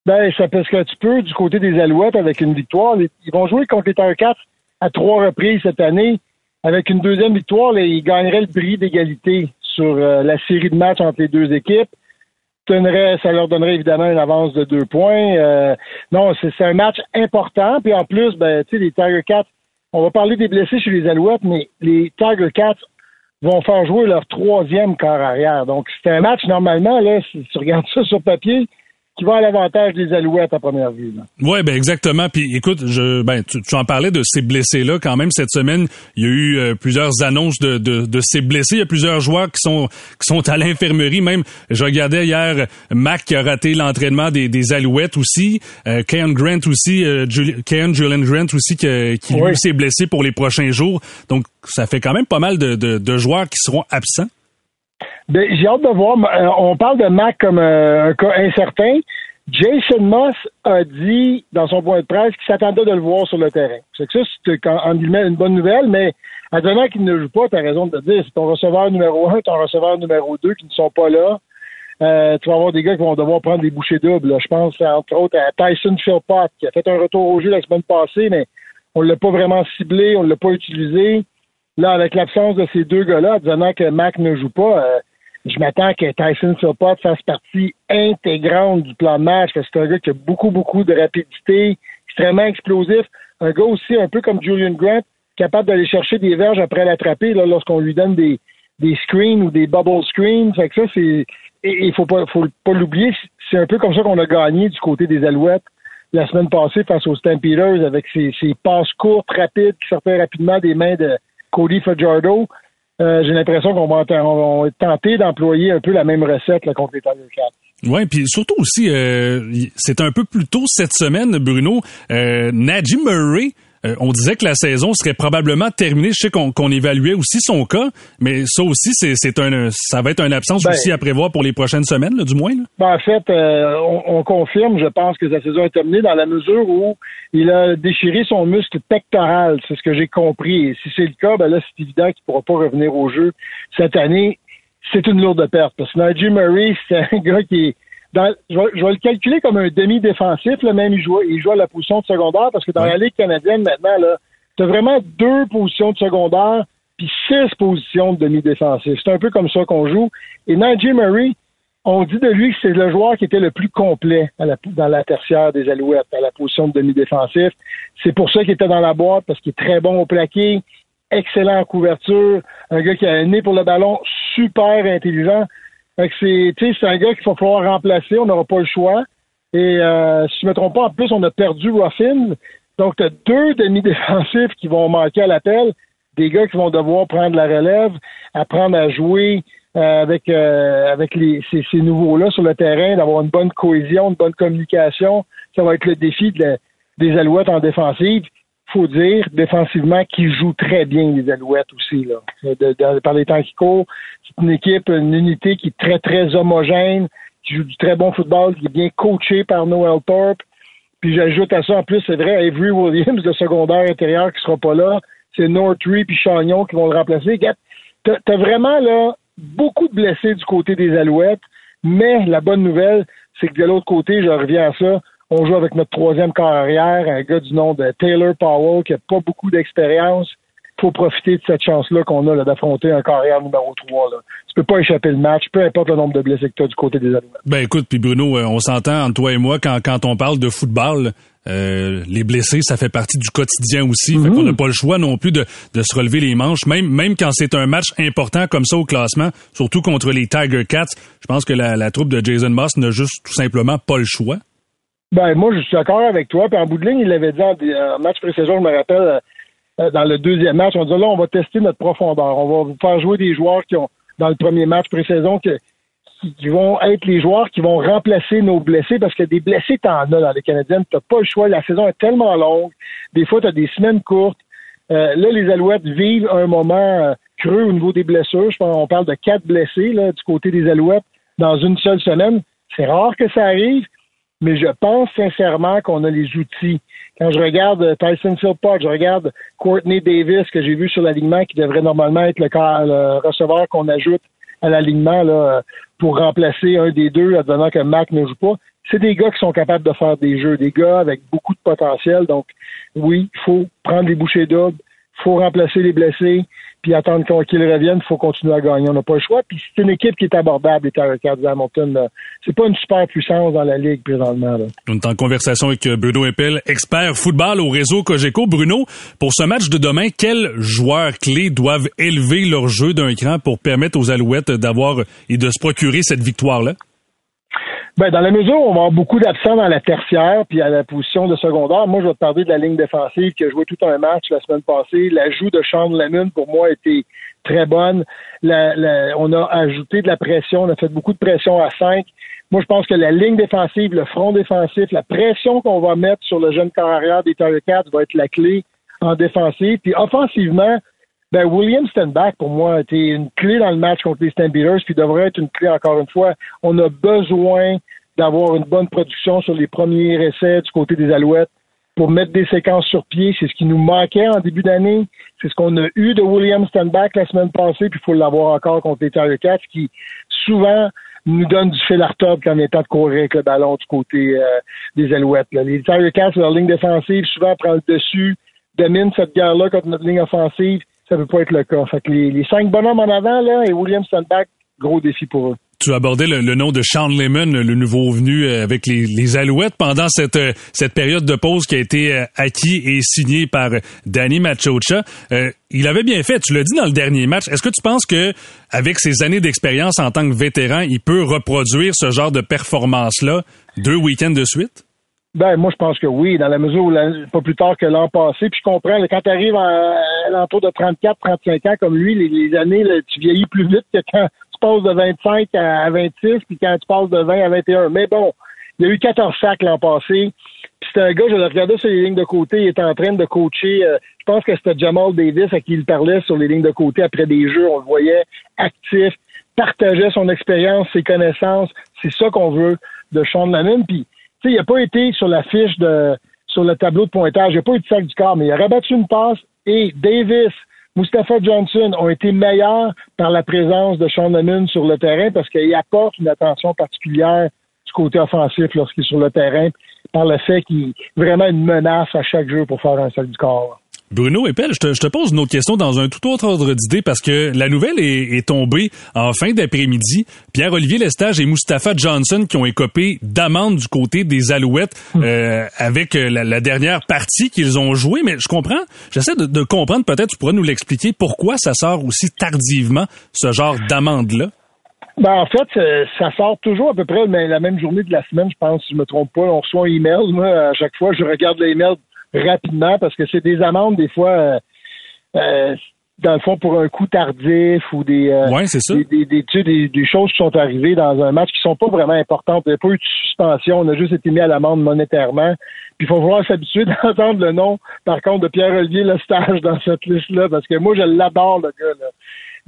Ben, ça ce que tu peux du côté des Alouettes avec une victoire. Ils vont jouer contre les Tar-Cats à trois reprises cette année. Avec une deuxième victoire, là, ils gagneraient le prix d'égalité sur euh, la série de matchs entre les deux équipes. Ça leur donnerait évidemment une avance de deux points. Euh, non, c'est un match important. Puis en plus, ben, tu sais, les Tiger Cats, on va parler des blessés chez les Alouettes, mais les Tiger Cats vont faire jouer leur troisième quart arrière. Donc, c'est un match, normalement, là, si tu regardes ça sur papier, qui va à l'avantage des Alouettes à première vue. Ouais, ben exactement. Puis écoute, je ben tu, tu en parlais de ces blessés là quand même cette semaine. Il y a eu euh, plusieurs annonces de, de, de ces blessés. Il y a plusieurs joueurs qui sont qui sont à l'infirmerie. Même je regardais hier Mac qui a raté l'entraînement des, des Alouettes aussi. Euh, Keon Grant aussi, euh, Juli- Keon Julian Grant aussi qui, qui lui Oui. s'est blessé pour les prochains jours. Donc ça fait quand même pas mal de, de, de joueurs qui seront absents. Ben, j'ai hâte de voir. Euh, on parle de Mac comme euh, un cas incertain. Jason Moss a dit dans son point de presse qu'il s'attendait de le voir sur le terrain. C'est que ça, c'est quand- en guillemets une bonne nouvelle, mais advenant qu'il ne joue pas, tu as raison de te dire, c'est ton receveur numéro un, ton receveur numéro deux qui ne sont pas là. Euh, tu vas avoir des gars qui vont devoir prendre des bouchées doubles. là. Je pense entre autres à Tyson Philpott qui a fait un retour au jeu la semaine passée, mais on ne l'a pas vraiment ciblé, on ne l'a pas utilisé. Là, avec l'absence de ces deux gars-là, advenant que Mac ne joue pas, euh, je m'attends que Tyson Philpott fasse partie intégrante du plan de match, parce que c'est un gars qui a beaucoup, beaucoup de rapidité, extrêmement explosif. Un gars aussi, un peu comme Julian Grant, capable d'aller chercher des verges après l'attraper lorsqu'on lui donne des, screens ou des bubble screens. Fait que ça, c'est. Il faut pas, faut pas l'oublier, c'est un peu comme ça qu'on a gagné du côté des Alouettes la semaine passée face aux Stampeders avec ses, ses passes courtes, rapides, qui sortaient rapidement des mains de Cody Fajardo. Euh, J'ai l'impression qu'on va, on tenté d'employer un peu la même recette là, contre les Tiger Cats. Ouais, puis surtout aussi, euh, c'est un peu plus tôt cette semaine, Bruno. Euh, Murray euh, on disait que la saison serait probablement terminée. Je sais qu'on évaluait aussi son cas, mais ça aussi, c'est un, ça va être une absence ben aussi à prévoir pour les prochaines semaines, du moins. Ben, en fait, euh, on, confirme, je pense que sa saison est terminée dans la mesure où il a déchiré son muscle pectoral. C'est ce que j'ai compris. Et si c'est le cas, ben là, c'est évident qu'il ne pourra pas revenir au jeu cette année. C'est une lourde perte. Parce que Nigel Murray, [LAUGHS] c'est un gars qui est je, vais, le calculer comme un demi-défensif, même il joue, il joue à la position de secondaire, parce que dans la Ligue canadienne, maintenant, là, tu as vraiment deux positions de secondaire, puis six positions de demi-défensif. C'est un peu comme ça qu'on joue. Et Najee Murray, on dit de lui que c'est le joueur qui était le plus complet dans la tertiaire des Alouettes, à la position de demi-défensif. C'est pour ça qu'il était dans la boîte, parce qu'il est très bon au plaqué, excellent en couverture, un gars qui a un nez pour le ballon, super intelligent. Fait c'est, c'est un gars qu'il va falloir remplacer. On n'aura pas le choix. Et euh, si je ne me trompe pas, en plus, on a perdu Ruffin. Donc, tu as deux demi-défensifs qui vont manquer à l'appel. Des gars qui vont devoir prendre la relève, apprendre à jouer euh, avec, euh, avec les, ces, ces nouveaux-là sur le terrain, d'avoir une bonne cohésion, une bonne communication. Ça va être le défi des Alouettes en défensive faut dire, défensivement, qu'ils jouent très bien, les Alouettes aussi, là. par les temps qui courent. C'est une équipe, une unité qui est très, très homogène, qui joue du très bon football, qui est bien coaché par Noel Thorpe. Puis j'ajoute à ça, en plus, c'est vrai, Avery Williams, le secondaire intérieur, qui sera pas là. C'est Nortree puis Chagnon qui vont le remplacer. T'as as vraiment, là, beaucoup de blessés du côté des Alouettes, mais la bonne nouvelle, c'est que de l'autre côté, je reviens à ça, on joue avec notre troisième carrière, un gars du nom de Taylor Powell qui n'a pas beaucoup d'expérience. Il faut profiter de cette chance-là qu'on a d'affronter un carrière numéro 3. Là. Tu peux pas échapper le match, peu importe le nombre de blessés que tu as du côté des Alouettes. Ben écoute, puis Bruno, euh, on s'entend entre toi et moi quand, quand on parle de football. Euh, les blessés, ça fait partie du quotidien aussi. Fait qu'on n'a pas le choix non plus de, de se relever les manches, même, même quand c'est un match important comme ça au classement, surtout contre les Tiger Cats. Je pense que la, la troupe de Jason Moss n'a juste tout simplement pas le choix. Ben, moi, je suis d'accord avec toi. Puis en bout de ligne, il l'avait dit en, match pré-saison, je me rappelle, euh, euh, dans le deuxième match, on dit là, on va tester notre profondeur. On va faire jouer des joueurs qui ont, dans le premier match pré-saison, qui, vont être les joueurs qui vont remplacer nos blessés parce que des blessés, t'en as dans les Canadiennes. T'as pas le choix. La saison est tellement longue. Des fois, tu as des semaines courtes. Euh, là, les Alouettes vivent un moment creux au niveau des blessures. Je pense on parle de quatre blessés là, du côté des Alouettes dans une seule semaine. C'est rare que ça arrive mais je pense sincèrement qu'on a les outils. Quand je regarde euh, Tyson Philpott, je regarde Courtney Davis, que j'ai vu sur l'alignement, qui devrait normalement être le, receveur qu'on ajoute à l'alignement là, pour remplacer un des deux, advenant que Mac ne joue pas. C'est des gars qui sont capables de faire des jeux, des gars avec beaucoup de potentiel. Donc, oui, il faut prendre les bouchées doubles, faut remplacer les blessés, puis attendre qu'ils reviennent, il faut continuer à gagner. On n'a pas le choix. Puis c'est une équipe qui est abordable, les Terracats Hamilton. C'est pas une super puissance dans la Ligue présentement. Là. On est en conversation avec euh, Bruno Eppel, expert football au réseau Cogeco. Bruno, pour ce match de demain, quels joueurs clés doivent élever leur jeu d'un cran pour permettre aux Alouettes d'avoir et de se procurer cette victoire-là? Ben, dans la mesure où on va avoir beaucoup d'absents dans la tertiaire puis à la position de secondaire, moi, je vais te parler de la ligne défensive qui a joué tout un match la semaine passée. L'ajout de Sean Lemon, pour moi, a été très bonne. on a ajouté de la pression, on a fait beaucoup de pression à 5. Moi, je pense que la ligne défensive, le front défensif, la pression qu'on va mettre sur le jeune carrière des Cats va être la clé en défensive. Puis offensivement, ben, William Stenback, pour moi, a été une clé dans le match contre les Stampeders, puis devrait être une clé encore une fois. On a besoin d'avoir une bonne production sur les premiers essais du côté des Alouettes pour mettre des séquences sur pied. C'est ce qui nous manquait en début d'année. C'est ce qu'on a eu de William Stenback la semaine passée, puis il faut l'avoir encore contre les Tiger Cats, qui souvent nous donne du fil à retordre quand il est temps de courir avec le ballon du côté euh, des Alouettes. Les Tiger Cats, leur ligne défensive, souvent prend le dessus, domine cette guerre-là contre notre ligne offensive ça peut pas être le cas. Fait que les, cinq bonhommes en avant, là, et William Sandback, gros défi pour eux. Tu abordais le, le nom de Sean Lemon, le nouveau venu euh, avec les, les Alouettes pendant cette, euh, cette période de pause qui a été euh, acquis et signé par Danny Machocha. il avait bien fait, tu l'as dit dans le dernier match. Est-ce que tu penses que avec ses années d'expérience en tant que vétéran, il peut reproduire ce genre de performance-là deux week-ends de suite? Ben, moi, je pense que oui, dans la mesure où, pas plus tard que l'an passé. Puis je comprends, quand tu arrives à, l'entour de 34, 35 ans, comme lui, les, années, tu vieillis plus vite que quand tu passes de 25 à 26, puis quand tu passes de 20 à 21. Mais bon, il y a eu 14 sacs l'an passé. Puis c'était un gars, je le regardais sur les lignes de côté, il était en train de coacher. euh, je pense que c'était Jamal Davis à qui il parlait sur les lignes de côté après des jeux. On le voyait actif, partageait son expérience, ses connaissances. C'est ça qu'on veut de Sean Lannon. Puis, tu sais, il n'a pas été sur la fiche de sur le tableau de pointage. Il n'a pas eu de sac du corps, mais il a rabattu une passe et Davis, Mustafa Johnson ont été meilleurs par la présence de Sean Lannon sur le terrain parce qu'il apporte une attention particulière du côté offensif lorsqu'il est sur le terrain par le fait qu'il est vraiment une menace à chaque jeu pour faire un sac du corps. Bruno Epel, je te, je te pose une autre question dans un tout autre ordre d'idée parce que la nouvelle est, est tombée en fin d'après-midi. Pierre-Olivier Lestage et Mustapha Johnson qui ont écopé d'amende du côté des Alouettes euh, avec euh, la, la dernière partie qu'ils ont jouée. Mais je comprends, j'essaie de, de comprendre, peut-être tu pourras nous l'expliquer, pourquoi ça sort aussi tardivement, ce genre d'amende-là. Ben, en fait, euh, ça sort toujours à peu près mais la même journée de la semaine, je pense, si je me trompe pas. On reçoit un email. Moi, à chaque fois, je regarde l'email rapidement parce que c'est des amendes, des fois, euh, euh, dans le fond, pour un coup tardif ou des, euh, Ouais, ça. des, des, des, tu sais, des- des choses qui sont arrivées dans un match qui sont pas vraiment importantes. Il n'y a pas eu de suspension. On a juste été mis à l'amende monétairement. Puis il faut falloir s'habituer [LAUGHS] d'entendre le nom, par contre, de Pierre-Olivier Lestage dans cette liste-là parce que moi, je l'adore, le gars. Là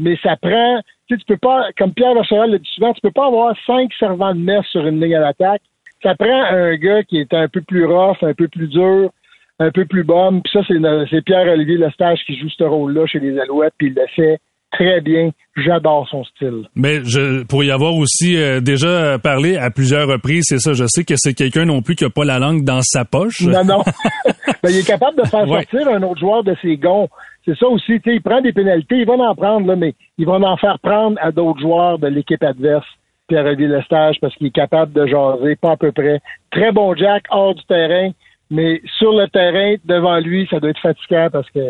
mais ça prend, tu sais, tu peux pas, comme Pierre Vacheral le dit souvent, tu peux pas avoir cinq servants de messe sur une ligne à l'attaque. Ça prend un gars qui est un peu plus rough, un peu plus dur, un peu plus bum. Puis ça, c'est, Pierre-Olivier Lestage qui joue ce rôle-là chez les Alouettes, puis il le fait très bien. J'adore son style. Mais je pour y avoir aussi euh, déjà parlé à plusieurs reprises, c'est ça. Je sais que c'est quelqu'un non plus qui a pas la langue dans sa poche. Non, non. [LAUGHS] [LAUGHS] Ben, il est capable de faire Ouais. sortir un autre joueur de ses gonds. C'est ça aussi, tu sais, il prend des pénalités, il va en prendre, là, mais il va en faire prendre à d'autres joueurs de l'équipe adverse, Pierre-Olivier Lestage, parce qu'il est capable de jaser, pas à peu près. Très bon Jack, hors du terrain, mais sur le terrain, devant lui, ça doit être fatigant parce que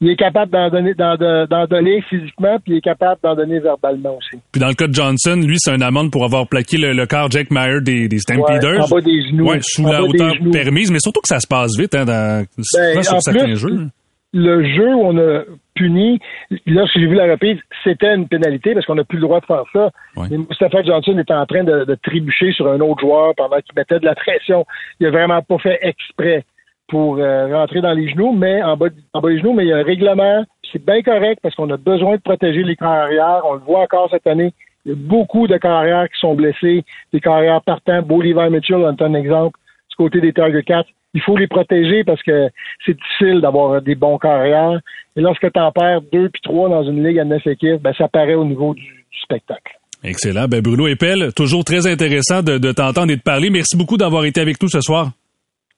il est capable d'en donner, d'en, de- d'en donner physiquement, puis il est capable d'en donner verbalement aussi. Puis dans le cas de Johnson, lui, c'est une amende pour avoir plaqué le, le corps Jake Meyer des, des Stampeders. Ouais, en bas des genoux. Ouais, sous En la hauteur permise, mais surtout que ça se passe vite hein, dans, sur Ben, en certains plus, jeux. Le jeu où on a puni, lorsque j'ai vu la reprise, c'était une pénalité parce qu'on n'a plus le droit de faire ça. Mais Mustafa Johnson était en train de, de trébucher sur un autre joueur pendant qu'il mettait de la pression. Il a vraiment pas fait exprès pour euh, rentrer dans les genoux, mais en bas, en bas des genoux, mais il y a un règlement. C'est bien correct parce qu'on a besoin de protéger les carrières. On le voit encore cette année. Il y a beaucoup de carrières qui sont blessés, des carrières partants. Beau Levi Mitchell en est un exemple du côté des Tiger Cats. Il faut les protéger parce que c'est difficile d'avoir des bons carrières. Et lorsque tu en perds deux puis trois dans une ligue à neuf équipes, ben, ça paraît au niveau du, spectacle. Excellent. Ben Bruno Epel, toujours très intéressant de t'entendre et de parler. Merci beaucoup d'avoir été avec nous ce soir.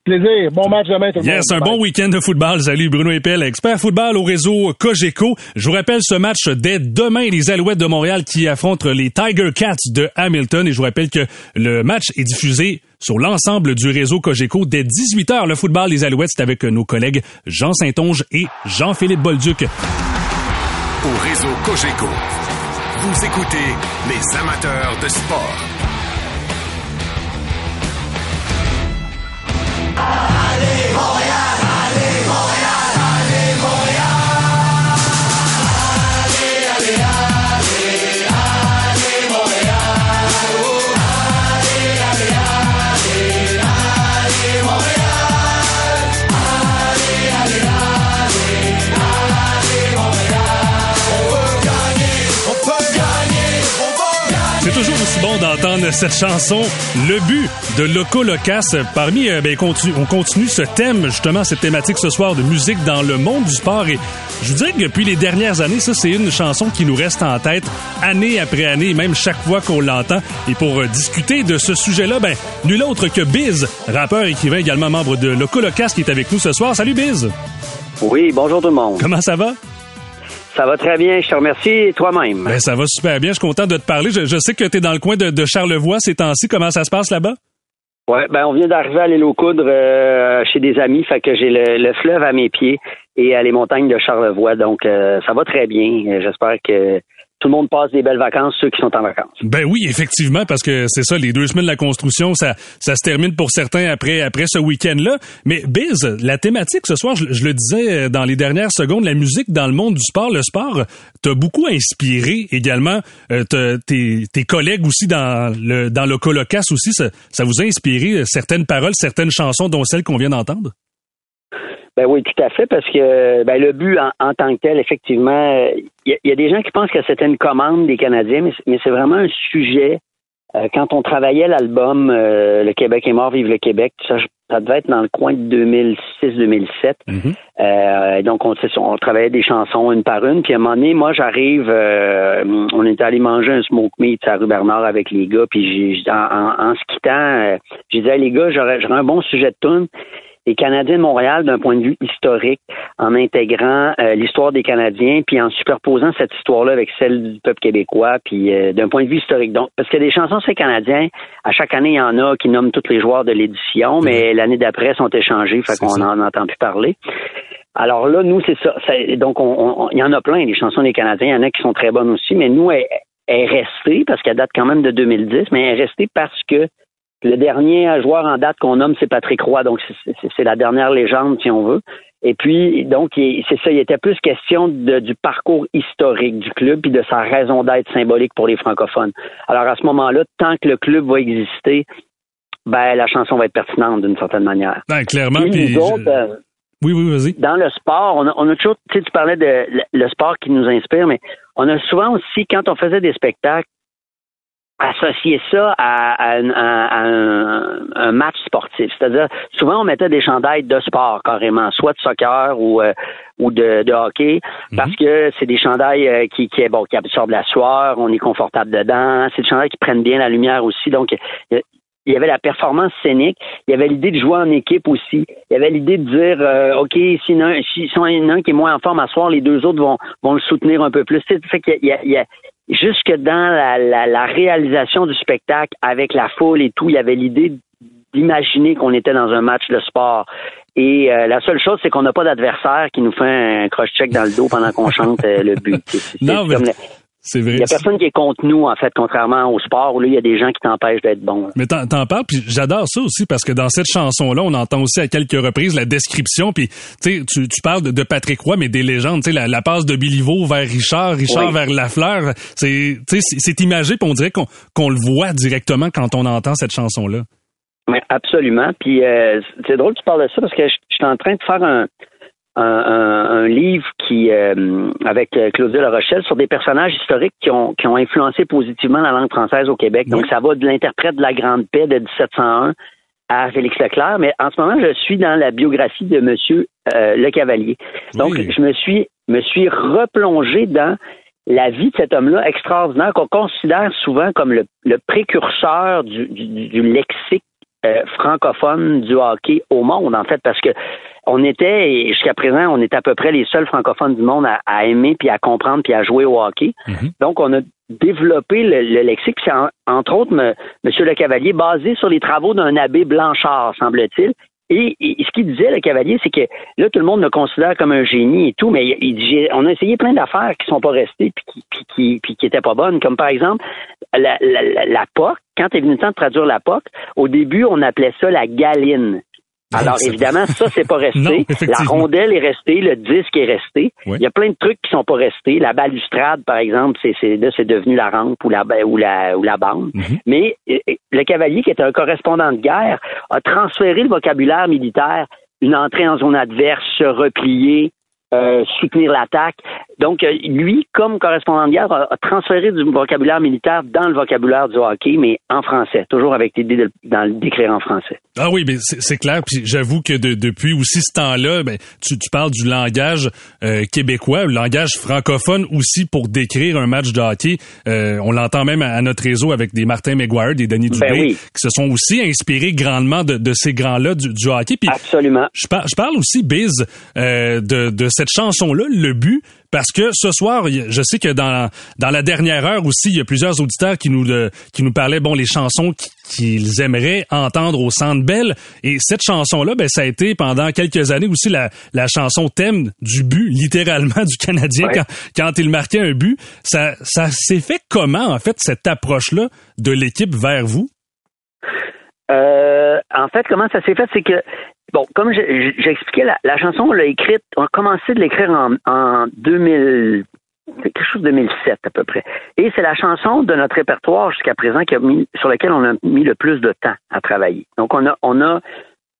Plaisir. Bon match demain, tout le Yes, un bon week-end de football. Salut Bruno Epel, expert football au réseau Cogeco. Je vous rappelle ce match dès demain, les Alouettes de Montréal qui affrontent les Tiger Cats de Hamilton. Et je vous rappelle que le match est diffusé sur l'ensemble du réseau Cogeco dès 18h. Le football des Alouettes, c'est avec nos collègues Jean Saint-Onge et Jean-Philippe Bolduc. Au réseau Cogeco, vous écoutez les amateurs de sport. D'entendre cette chanson, Le but de Loco Locas. Parmi, euh, ben, on continue ce thème, justement, cette thématique ce soir de musique dans le monde du sport. Et je vous dirais que depuis les dernières années, ça, c'est une chanson qui nous reste en tête année après année, même chaque fois qu'on l'entend. Et pour euh, discuter de ce sujet-là, ben, nul autre que Biz, rappeur, écrivain, également membre de Loco Locas, qui est avec nous ce soir. Salut Biz! Oui, bonjour tout le monde. Comment ça va? Ça va très bien, je te remercie. Toi-même? Ben, ça va super bien. Je suis content de te parler. Je, je sais que tu es dans le coin de, de Charlevoix ces temps-ci. Comment ça se passe là-bas? Ouais, ben on vient d'arriver à l'île aux Coudres euh, chez des amis, fait que j'ai le, le fleuve à mes pieds et à les montagnes de Charlevoix, donc euh, ça va très bien. J'espère que tout le monde passe des belles vacances, ceux qui sont en vacances. Ben oui, effectivement, parce que c'est ça, les deux semaines de la construction, ça, ça se termine pour certains après, après ce week-end-là. Mais Biz, la thématique ce soir, je, le disais dans les dernières secondes, la musique dans le monde du sport, le sport t'a beaucoup inspiré également. Euh, tes, collègues aussi dans le dans le colocasse aussi, ça, ça vous a inspiré certaines paroles, certaines chansons, dont celles qu'on vient d'entendre? Ben oui, tout à fait, parce que ben, le but en, tant que tel, effectivement, il y, a des gens qui pensent que c'était une commande des Canadiens, mais, c'est vraiment un sujet. Euh, quand on travaillait l'album euh, Le Québec est mort, vive le Québec, ça, ça devait être dans le coin de 2006-2007. Mm-hmm. euh, donc, on, on travaillait des chansons une par une. Puis à un moment donné, moi, j'arrive, on est allé manger un smoke meat à rue Bernard avec les gars. Puis j'ai, en, en, se quittant, j'ai dit, les gars, j'aurais, j'aurais un bon sujet de tune les Canadiens de Montréal d'un point de vue historique, en intégrant euh, l'histoire des Canadiens, puis en superposant cette histoire-là avec celle du peuple québécois, puis euh, d'un point de vue historique. Donc, parce que des chansons c'est Canadiens, à chaque année, il y en a qui nomment tous les joueurs de l'édition, mais mhm. l'année d'après sont échangés, fait qu'on n'en entend plus parler. Alors là, nous, c'est ça. donc, il y en a plein, les chansons des Canadiens. Il y en a qui sont très bonnes aussi, mais nous, elle, elle est restée, parce qu'elle date quand même de 2010, mais elle est restée parce que le dernier joueur en date qu'on nomme, c'est Patrick Roy, donc c'est la dernière légende, si on veut. Et puis, donc, c'est ça, il était plus question du parcours historique du club puis de sa raison d'être symbolique pour les francophones. Alors, à ce moment-là, tant que le club va exister, ben, la chanson va être pertinente d'une certaine manière. Ben, clairement. Puis, euh, oui, oui, vas-y. Dans le sport, on a, on a toujours, tu sais, tu parlais de le sport qui nous inspire, mais on a souvent aussi, quand on faisait des spectacles, associer ça à, un, match sportif. C'est-à-dire, souvent, on mettait des chandails de sport carrément, soit de soccer ou, euh, ou de, hockey, mhm. parce que c'est des chandails euh, qui, qui, bon, qui absorbent la sueur, on est confortable dedans, c'est des chandails qui prennent bien la lumière aussi. Donc, il y avait la performance scénique, il y avait l'idée de jouer en équipe aussi, il y avait l'idée de dire, euh, OK, si y en a un qui est moins en forme à soir, les deux autres vont, vont le soutenir un peu plus. Fait qu'il y a, jusque dans la, réalisation du spectacle avec la foule et tout, il y avait l'idée d'imaginer qu'on était dans un match de sport. Et euh, la seule chose, c'est qu'on n'a pas d'adversaire qui nous fait un cross-check dans le dos pendant qu'on chante euh, le but. [LAUGHS] non, mais... C'est vrai. Il y a personne qui est contre nous, en fait, contrairement au sport où là, il y a des gens qui t'empêchent d'être bon. Mais t'en, parles, puis j'adore ça aussi parce que dans cette chanson-là, on entend aussi à quelques reprises la description, puis tu, tu parles de, Patrick Roy, mais des légendes, tu sais, la, passe de Biliveau vers Richard, Richard vers Lafleur, c'est, c'est imagé, puis on dirait qu'on, qu'on le voit directement quand on entend cette chanson-là. Oui, absolument. Puis euh, c'est drôle que tu parles de ça parce que je suis en train de faire un un, livre qui euh, avec euh, Claudia La Rochelle sur des personnages historiques qui ont, qui ont influencé positivement la langue française au Québec. Donc, ça va de l'interprète de la Grande Paix de 1701 à Félix Leclerc. Mais en ce moment, je suis dans la biographie de Monsieur euh, Le Cavalier. Donc, je me suis, me suis replongé dans la vie de cet homme-là extraordinaire qu'on considère souvent comme le, précurseur du, du, lexique francophone du hockey au monde, en fait, parce que on était, et jusqu'à présent, on est à peu près les seuls francophones du monde à, aimer, puis à comprendre, puis à jouer au hockey. Mhm. Donc, on a développé le, lexique. C'est entre autres M. Le Cavalier, basé sur les travaux d'un abbé Blanchard, semble-t-il. Et, ce qu'il disait, le cavalier, c'est que là, tout le monde le considère comme un génie et tout, mais il, on a essayé plein d'affaires qui sont pas restées puis qui, puis qui, étaient pas bonnes, comme par exemple la, la, la POC. Quand est venu le temps de traduire la POC, au début, on appelait ça la galine. Alors évidemment, ça c'est pas [LAUGHS] resté. la rondelle est restée, le disque est resté. Il y a plein de trucs qui sont pas restés. La balustrade, par exemple, c'est là c'est devenu la rampe ou la ou la ou la bande. Mhm. Mais euh, euh, le cavalier, qui était un correspondant de guerre, a transféré le vocabulaire militaire, une entrée en zone adverse, se replier, euh, soutenir l'attaque. Donc, euh, lui, comme correspondant de guerre, a, transféré du vocabulaire militaire dans le vocabulaire du hockey, mais en français, toujours avec l'idée d'écrire en français. Ah oui, mais c'est clair. Puis j'avoue que depuis aussi ce temps-là, ben, tu, parles du langage euh, québécois, le langage francophone aussi pour décrire un match de hockey. on l'entend même à, notre réseau avec des Martin McGuire, des Denis ben Dubé, qui se sont aussi inspirés grandement de, ces grands-là du, hockey. Absolument. Je, je parle aussi, Biz, de, de cette cette chanson-là, le but, parce que ce soir, je sais que dans, dans la dernière heure aussi, il y a plusieurs auditeurs qui nous, euh, qui nous parlaient, bon, les chansons qu'ils aimeraient entendre au Centre Bell. Et cette chanson-là, ben, ça a été pendant quelques années aussi la, la chanson thème du but, littéralement, [LAUGHS] du Canadien quand, quand il marquait un but. Ça, ça s'est fait comment, en fait, cette approche-là de l'équipe vers vous? Euh, en fait, comment ça s'est fait, c'est que bon, comme j'ai expliqué, la, la, chanson, on l'a écrite, on a commencé de l'écrire en, en 2000, quelque chose de 2007 à peu près. Et c'est la chanson de notre répertoire jusqu'à présent qui a mis, sur laquelle on a mis le plus de temps à travailler. Donc, on a, on a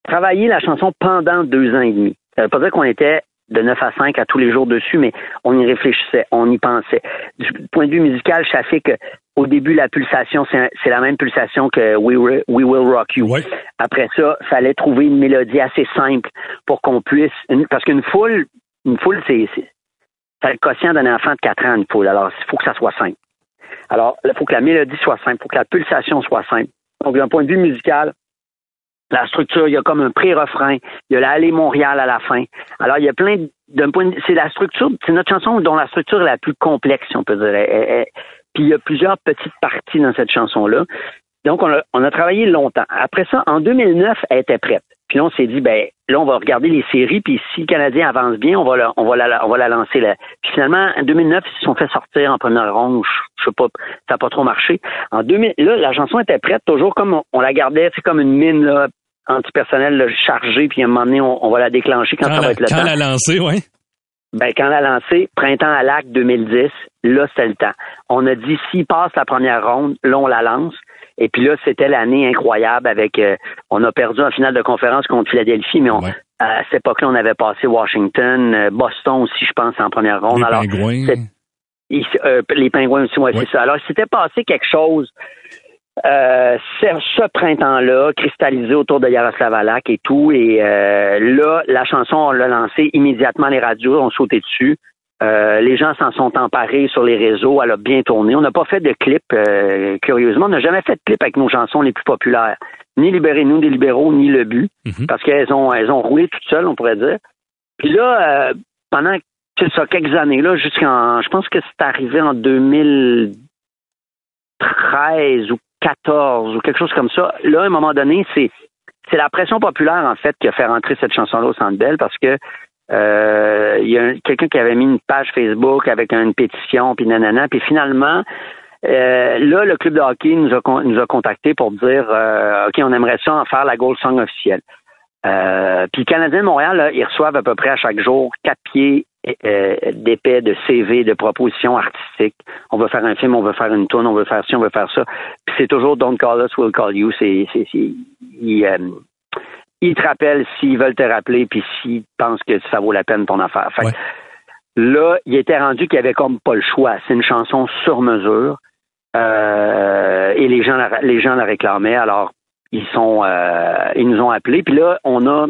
travaillé la chanson pendant deux ans et demi. Ça veut pas dire qu'on était de 9 à 5 à tous les jours dessus, mais on y réfléchissait, on y pensait. Du point de vue musical, je sais que au début, la pulsation, c'est la même pulsation que We, Will Rock You. Après ça, fallait trouver une mélodie assez simple pour qu'on puisse... parce qu'une foule, une foule, c'est le quotient d'un enfant de 4 ans, une foule. Alors, il faut que ça soit simple. Alors, il faut que la mélodie soit simple, il faut que la pulsation soit simple. Donc, d'un point de vue musical, la structure, il y a comme un pré-refrain, il y a la Montréal à la fin. Alors, il y a plein d'un point c'est la structure, c'est notre chanson dont la structure est la plus complexe, si on peut dire. puis il y a plusieurs petites parties dans cette chanson-là. Donc, on a, on a travaillé longtemps. Après ça, en 2009, elle était prête. Puis là, on s'est dit, ben là, on va regarder les séries, puis si le Canadien avance bien, on va la, on va la, on va la lancer là. Puis finalement, en 2009, ils se sont fait sortir en première ronde. Je, sais pas, ça n'a pas trop marché. En 2000, là, la chanson était prête, toujours comme on, la gardait, c'est comme une mine là, antipersonnelle chargée, puis à un moment donné, on, va la déclencher quand, ça va être le temps. Quand la lancer, oui. Ben, quand la lancé, printemps à l'acte 2010, là, c'était le temps. On a dit, s'il passe la première ronde, là, on la lance. Et puis là, c'était l'année incroyable avec. Euh, on a perdu en finale de conférence contre Philadelphie, mais à cette époque-là, on avait passé Washington, euh, Boston aussi, je pense, en première ronde. Les Alors, pingouins. Euh, les pingouins aussi, ouais, c'est ça. Alors, c'était passé quelque chose. ce printemps-là, cristallisé autour de Yaroslav Alak et tout. Et là, la chanson, on l'a lancée immédiatement, les radios ont sauté dessus. Euh, les gens s'en sont emparés sur les réseaux. Elle a bien tourné. On n'a pas fait de clip, euh, curieusement. On n'a jamais fait de clip avec nos chansons les plus populaires. Ni Libérez-nous des libéraux, ni Le But. Mhm. Parce qu'elles ont, elles ont roulé toutes seules, on pourrait dire. Puis là, euh, pendant ça, quelques années, là, jusqu'en. Je pense que c'est arrivé en 2013 ou 14 ou quelque chose comme ça. Là, à un moment donné, c'est. C'est la pression populaire, en fait, qui a fait rentrer cette chanson-là au Centre Bell parce que il y a quelqu'un qui avait mis une page Facebook avec une pétition, puis nanana, puis finalement, euh, là, le club de hockey nous a, nous a contacté pour dire euh, OK, on aimerait ça en faire la Gold Song officielle. Euh, puis le Canadien de Montréal, là, ils reçoivent à peu près à chaque jour quatre pieds euh, d'épais de CV, de propositions artistiques. On veut faire un film, on veut faire une tourne, on veut faire ci, on veut faire ça. Puis c'est toujours Don't call us, we'll call you. C'est, ils te rappellent s'ils veulent te rappeler, puis s'ils pensent que ça vaut la peine ton affaire. Là, il était rendu qu'il n'y avait comme pas le choix. C'est une chanson sur mesure. Euh, et les gens, la, les gens la réclamaient. Alors, ils sont, euh, ils nous ont appelés. Puis là, on a,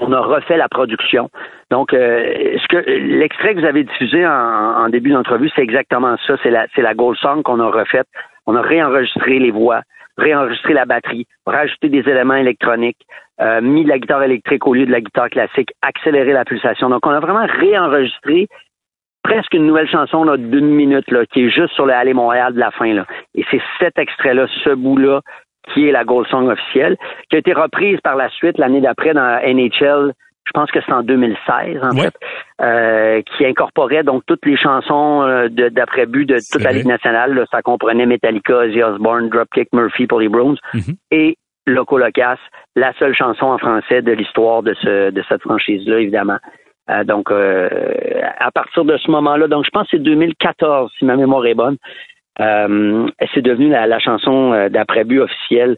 on a refait la production. Donc, euh, ce que l'extrait que vous avez diffusé en, début d'entrevue, c'est exactement ça. C'est la, c'est la Gold Song qu'on a refaite. On a réenregistré les voix réenregistrer la batterie, rajouter des éléments électroniques, euh, mis de la guitare électrique au lieu de la guitare classique, accélérer la pulsation. Donc, on a vraiment réenregistré presque une nouvelle chanson d'une minute qui est juste sur le Aller Montréal de la fin. Et c'est cet extrait-là, ce bout-là, qui est la Gold Song officielle, qui a été reprise par la suite l'année d'après dans NHL je pense que c'est en 2016 en fait, euh, qui incorporait donc toutes les chansons euh, d'après but de toute la Ligue nationale. ça comprenait Metallica, Ozzy Osbourne, Dropkick Murphy pour les Browns mhm. et Loco Locas, la seule chanson en français de l'histoire de, ce, de cette franchise-là, évidemment. Euh, donc, à partir de ce moment-là, donc je pense que c'est 2014, si ma mémoire est bonne, c'est devenu la, la chanson d'après-but officielle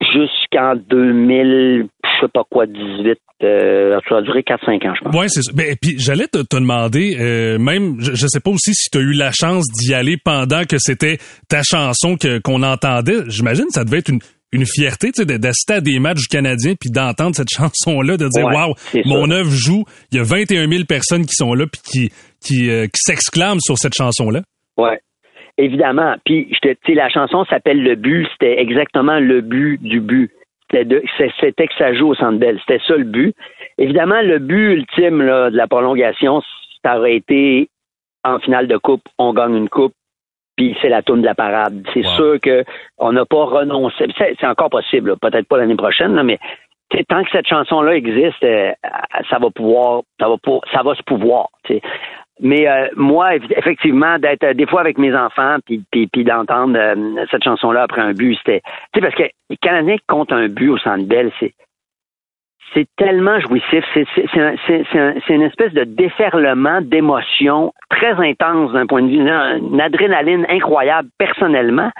jusqu'en 2000, je sais pas quoi, 18, euh, ça a duré 4-5 ans, je pense. Oui, c'est ça. Ben, puis j'allais te, te demander, euh, même, je, je sais pas aussi si tu as eu la chance d'y aller pendant que c'était ta chanson que qu'on entendait. J'imagine que ça devait être une, une fierté, tu sais, d'assister à des matchs du Canadien puis d'entendre cette [LAUGHS] chanson-là, de dire, waouh, mon œuvre joue. Il y a 21 000 personnes qui sont là puis qui, qui, euh, qui s'exclament sur cette chanson-là. Ouais. Évidemment. Puis, tu sais, la chanson s'appelle Le but. C'était exactement le but du but. C'était que ça joue au Centre Bell. C'était ça le but. évidemment, le but ultime là, de la prolongation, ça aurait été en finale de coupe, on gagne une coupe, puis c'est la tourne de la parade. C'est sûr que on n'a pas renoncé. C'est encore possible, peut-être pas l'année prochaine, là, mais tant que cette chanson-là existe, euh, ça va pouvoir, ça va, pour, ça va se pouvoir. Mais euh, moi, effectivement, d'être euh, des fois avec mes enfants, puis, puis, d'entendre cette chanson-là après un but, c'était, tu sais, parce que les Canadiens comptent un but au Centre Bell, c'est c'est tellement jouissif. C'est une espèce de déferlement d'émotions très intense d'un point de vue, une adrénaline incroyable personnellement.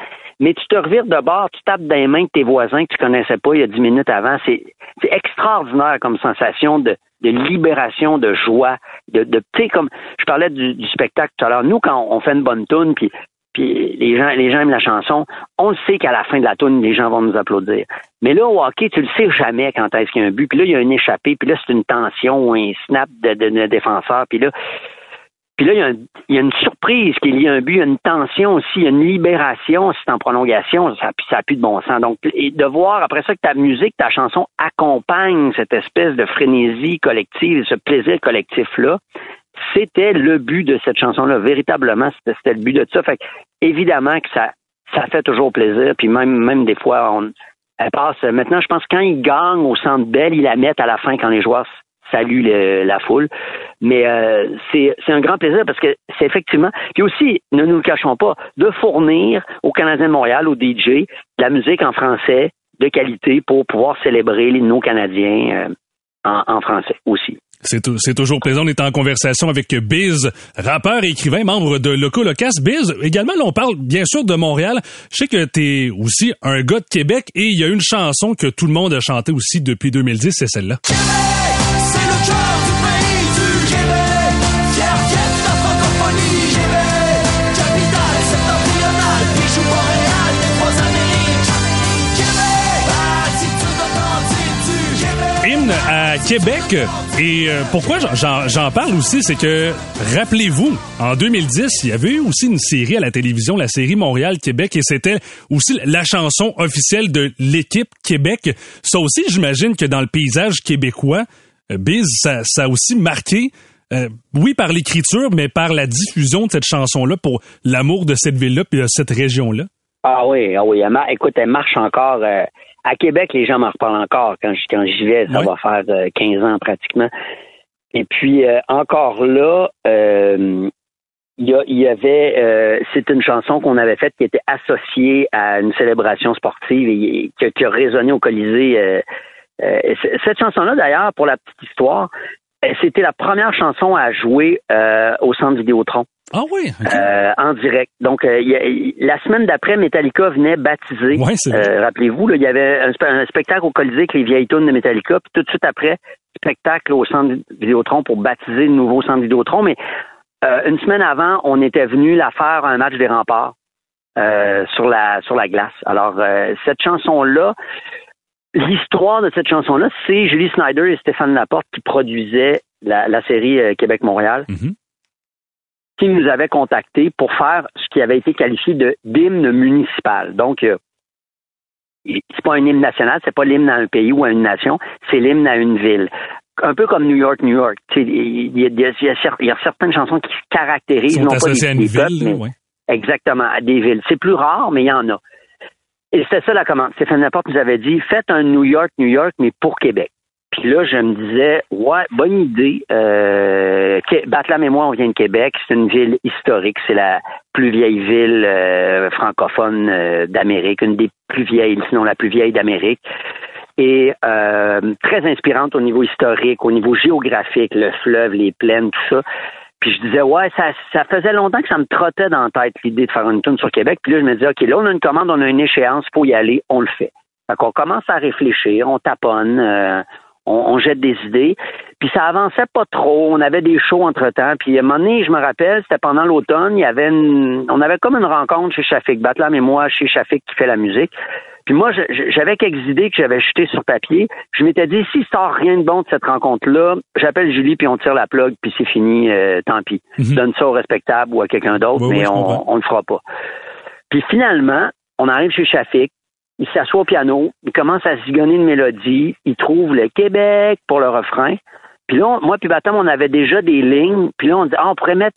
Mais tu te revires de bord, tu tapes dans les mains de tes voisins que tu connaissais pas il y a dix minutes avant. C'est extraordinaire comme sensation de, libération, de joie, de, de tu sais, comme je parlais du, spectacle tout à l'heure. Nous, quand on fait une bonne tune, puis les gens, aiment la chanson, on le sait qu'à la fin de la tune, les gens vont nous applaudir. Mais là, au hockey, tu le sais jamais quand est-ce qu'il y a un but. Puis là, il y a une échappée, puis là, c'est une tension ou un snap de, défenseur. Puis là, il y, a une surprise qu'il y a un but, il y a une tension aussi, il y a une libération, c'est en prolongation, ça n'a plus de bon sens. Donc, de voir après ça que ta musique, ta chanson accompagne cette espèce de frénésie collective, ce plaisir collectif-là, c'était le but de cette chanson-là. Véritablement, c'était le but de ça. Fait évidemment que ça, ça fait toujours plaisir. Puis même, même des fois, on, elle passe. Maintenant, je pense que quand ils gagnent au centre belle, ils la mettent à la fin quand les joueurs saluent la foule. Mais euh, c'est un grand plaisir parce que c'est effectivement. Puis aussi, ne nous le cachons pas, de fournir aux Canadiens de Montréal, aux DJ, la musique en français de qualité pour pouvoir célébrer les nos Canadiens euh, en français aussi. C'est toujours plaisant. On est en conversation avec Biz, rappeur et écrivain, membre de Loco Locas. Biz, également, on parle bien sûr de Montréal. Je sais que tu es aussi un gars de Québec et il y a une chanson que tout le monde a chantée aussi depuis 2010, c'est celle-là. Québec. Et euh, pourquoi j'en parle aussi, c'est que, rappelez-vous, en 2010, il y avait eu aussi une série à la télévision, la série Montréal-Québec, et c'était aussi la chanson officielle de l'équipe Québec. Ça aussi, j'imagine que dans le paysage québécois, euh, Biz, ça, a aussi marqué euh, oui, par l'écriture, mais par la diffusion de cette chanson-là pour l'amour de cette ville-là et de cette région-là. Ah oui, ah oui. écoute, elle marche encore à Québec, les gens m'en reparlent encore quand quand j'y vais. Ça va faire 15 euh, ans pratiquement. Et puis euh, encore là, euh, il y, avait, c'est une chanson qu'on avait faite qui était associée à une célébration sportive et qui, a résonné au Colisée. cette chanson-là, d'ailleurs, pour la petite histoire, c'était la première chanson à jouer au Centre Vidéotron. Ah oui. Euh, en direct. Donc euh, la semaine d'après, Metallica venait baptiser. euh, Rappelez-vous, il y avait un, spectacle au Colisée avec les vieilles tunes de Metallica. Puis tout de suite après, spectacle au centre Vidéotron pour baptiser le nouveau centre Vidéotron. Mais une semaine avant, on était venu la faire un match des remparts sur la sur la glace. Alors cette chanson là. L'histoire de cette chanson-là, c'est Julie Snyder et Stéphane Laporte qui produisaient la, série Québec-Montréal. Mm-hmm qui nous avait contactés pour faire ce qui avait été qualifié de d'hymne municipal. Donc, euh, c'est pas un hymne national, c'est pas l'hymne à un pays ou à une nation, c'est l'hymne à une ville. Un peu comme New York, New York. Il y, a, certaines chansons qui caractérisent non pas des, villes, exactement, à des villes. C'est plus rare, mais il y en a. Et c'était ça la commande. Stéphane Laporte nous avait dit faites un New York, New York, mais pour Québec. Puis là, je me disais, ouais, bonne idée. Euh, la mémoire, on vient de Québec. C'est une ville historique. C'est la plus vieille ville euh, francophone euh, d'Amérique, une des plus vieilles, sinon la plus vieille d'Amérique. Et euh, très inspirante au niveau historique, au niveau géographique, le fleuve, les plaines, tout ça. Puis je disais, ouais, ça, ça faisait longtemps que ça me trottait dans la tête l'idée de faire une tourne sur Québec. Puis là, je me disais, OK, là, on a une commande, on a une échéance, faut y aller, on le fait. Fait qu'on commence à réfléchir, on taponne, on, jette des idées. Puis ça avançait pas trop. On avait des shows entre-temps. Puis à un moment donné, je me rappelle, c'était pendant l'automne, il y avait une, on avait comme une rencontre chez Shafik Batlam et moi chez Shafik qui fait la musique. Puis moi, j'avais quelques idées que j'avais jetées sur papier. Je m'étais dit, s'il sort rien de bon de cette rencontre-là, j'appelle Julie, puis on tire la plug, puis c'est fini, euh, tant pis. Mhm. Donne ça au respectable ou à quelqu'un d'autre, mais on, on le fera pas. Puis finalement, on arrive chez Shafik, il s'assoit au piano, il commence à zigonner une mélodie, il trouve le Québec pour le refrain. Puis là, moi puis Batam, on avait déjà des lignes. Puis là, on dit, ah, on pourrait mettre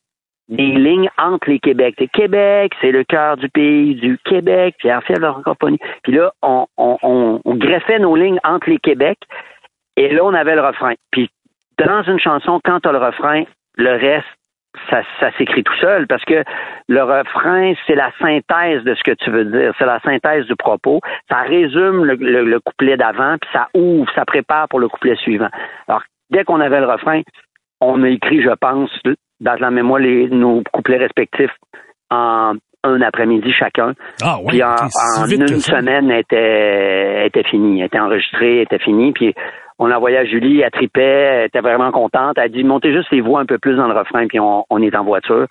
des lignes entre les Québec. Le Québec, c'est le cœur du pays du Québec, la francophonie. Puis là, on, on, on, greffait nos lignes entre les Québec, et là, on avait le refrain. Puis dans une chanson, quand tu as le refrain, le reste, ça, ça s'écrit tout seul parce que le refrain, c'est la synthèse de ce que tu veux dire. C'est la synthèse du propos. Ça résume le, le couplet d'avant, puis ça ouvre, ça prépare pour le couplet suivant. Alors, dès qu'on avait le refrain, on a écrit, je pense, dans la mémoire les, nos couplets respectifs en un après-midi chacun. Ah ouais, puis en, une semaine, était, était fini, était enregistré, était fini. Puis on envoyé à Julie, elle tripait, elle était vraiment contente. Elle a dit montez juste les voix un peu plus dans le refrain, puis on, est en voiture.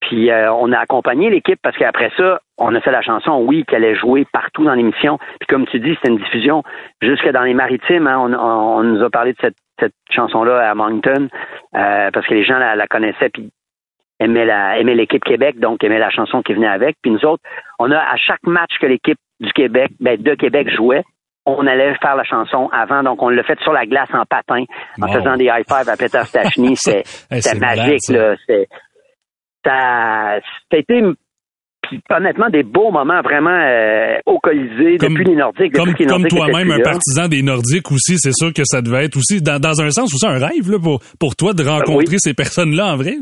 Puis euh, on a accompagné l'équipe parce qu'après ça, on a fait la chanson, oui, qu'elle allait jouer partout dans l'émission. Puis comme tu dis, c'était une diffusion jusque dans les maritimes. Hein. on, nous a parlé de cette chanson-là à Moncton euh, parce que les gens la, connaissaient puis aimaient aimaient l'équipe Québec donc aimaient la chanson qui venait avec puis nous autres on a à chaque match que l'équipe du Québec ben, de Québec jouait on allait faire la chanson avant, donc on l'a fait sur la glace en patin, en faisant des high five à Peter Stachny. [LAUGHS] C'était magique, là. Ça, ça a été honnêtement des beaux moments vraiment euh, au Colisée depuis les Nordiques. Comme, comme toi-même, un partisan des Nordiques aussi, c'est sûr que ça devait être aussi, dans, un sens, aussi un rêve là, pour, pour toi de rencontrer ces personnes-là en vrai.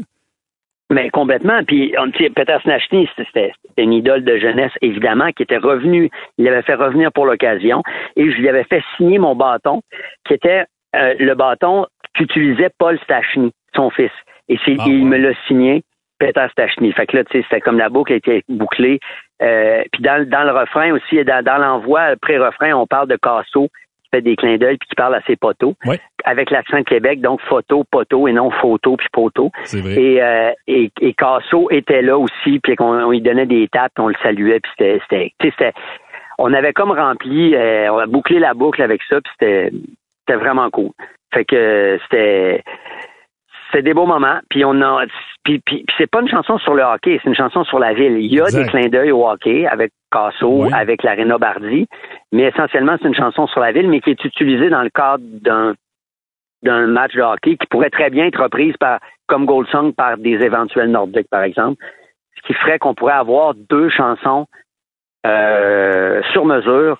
Mais complètement. Puis Peter Snachny, c'était une idole de jeunesse, évidemment, qui était revenu. Il l'avait fait revenir pour l'occasion. Et je lui avais fait signer mon bâton, qui était euh, le bâton qu'utilisait Paul Stachny, son fils. Et ah, il me l'a signé. Peter Stachny. Fait que là, tu sais, c'était comme la boucle était bouclée. Euh, puis dans, dans le refrain aussi, dans, dans l'envoi, pré-refrain, on parle de Casso qui fait des clins d'œil puis qui parle à ses poteaux. Avec l'accent de Québec, donc photo, poteau et non photo puis poteau. Et, euh, et, et Casso était là aussi, puis qu'on lui donnait des tapes, on le saluait, puis c'était, c'était, c'était, on avait comme rempli, euh, on a bouclé la boucle avec ça, puis c'était, c'était vraiment cool. Fait que c'était c'est des beaux moments. Puis on a, puis, puis, c'est pas une chanson sur le hockey, c'est une chanson sur la ville. Il y a des clins d'œil au hockey avec Casso, avec l'Arena Bardi, mais essentiellement c'est une chanson sur la ville, mais qui est utilisée dans le cadre d'un d'un match de hockey qui pourrait très bien être reprise par comme Gold Song par des éventuels Nordiques, par exemple. Ce qui ferait qu'on pourrait avoir deux chansons euh, sur mesure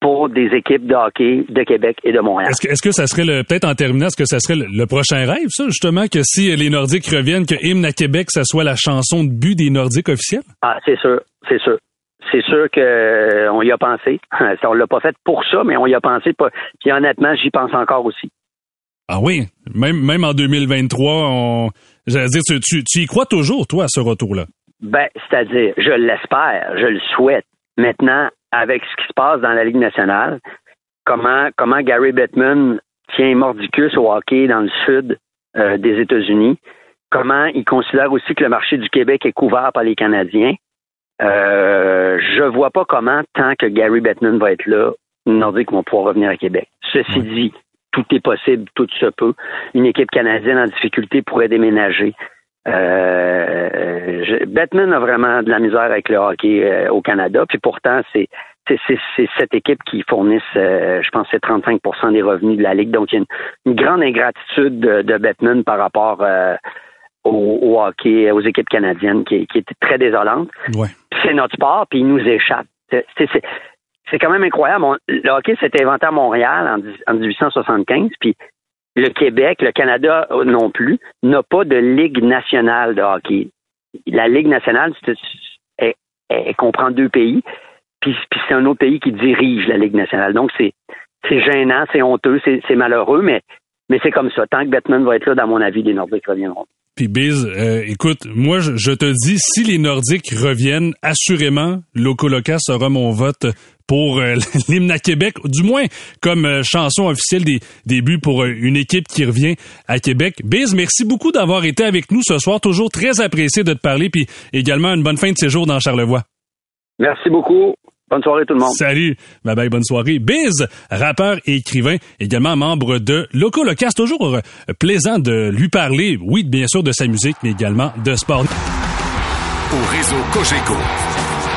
pour des équipes de hockey de Québec et de Montréal. Est-ce que, est-ce que ça serait le, peut-être en terminant, est-ce que ça serait le, prochain rêve, ça, justement, que si les Nordiques reviennent, que Hymne à Québec, ça soit la chanson de but des Nordiques officiels? Ah, c'est sûr, c'est sûr. C'est sûr qu'on euh, y a pensé. [LAUGHS] On l'a pas fait pour ça, mais on y a pensé. Puis honnêtement, j'y pense encore aussi. Ah oui, même, même en 2023, on, j'allais dire, tu, tu, tu y crois toujours, toi, à ce retour-là? Ben, c'est-à-dire, je l'espère, je le souhaite. Maintenant, avec ce qui se passe dans la Ligue nationale, comment, comment Gary Bettman tient mordicus au hockey dans le sud euh, des États-Unis, comment il considère aussi que le marché du Québec est couvert par les Canadiens. Euh, je vois pas comment, tant que Gary Bettman va être là, Nordiques vont pouvoir revenir à Québec. Ceci dit, tout est possible, tout se peut. Une équipe canadienne en difficulté pourrait déménager. Euh, Batman a vraiment de la misère avec le hockey euh, au Canada, puis pourtant c'est c'est cette équipe qui fournisse, euh, je pense, c'est 35% des revenus de la ligue. Donc il y a une, grande ingratitude de, de, Batman par rapport euh, au, hockey, aux équipes canadiennes, qui, qui est très désolante. Ouais. C'est notre sport, puis il nous échappe. C'est quand même incroyable. le hockey s'est inventé à Montréal en, en 1875, puis le Québec, le Canada non plus, n'a pas de Ligue nationale de hockey. La Ligue nationale, elle, comprend deux pays, puis, c'est un autre pays qui dirige la Ligue nationale. Donc, c'est gênant, c'est honteux, c'est malheureux, mais, c'est comme ça. Tant que Batman va être là, dans mon avis, les Nordiques reviendront. Puis Biz, euh, écoute, moi je, te dis, si les Nordiques reviennent, assurément, Locoloca sera mon vote pour euh, [LAUGHS] l'hymne à Québec, du moins comme euh, chanson officielle des débuts pour une équipe qui revient à Québec. Biz, merci beaucoup d'avoir été avec nous ce soir. Toujours très apprécié de te parler, puis également une bonne fin de séjour dans Charlevoix. Merci beaucoup. Bonne soirée tout le monde. Salut. Bye bye, bonne soirée. Biz, rappeur et écrivain, également membre de Loco Locas. Toujours euh, plaisant de lui parler, oui, bien sûr, de sa musique, mais également de sport. Au réseau Cogeco,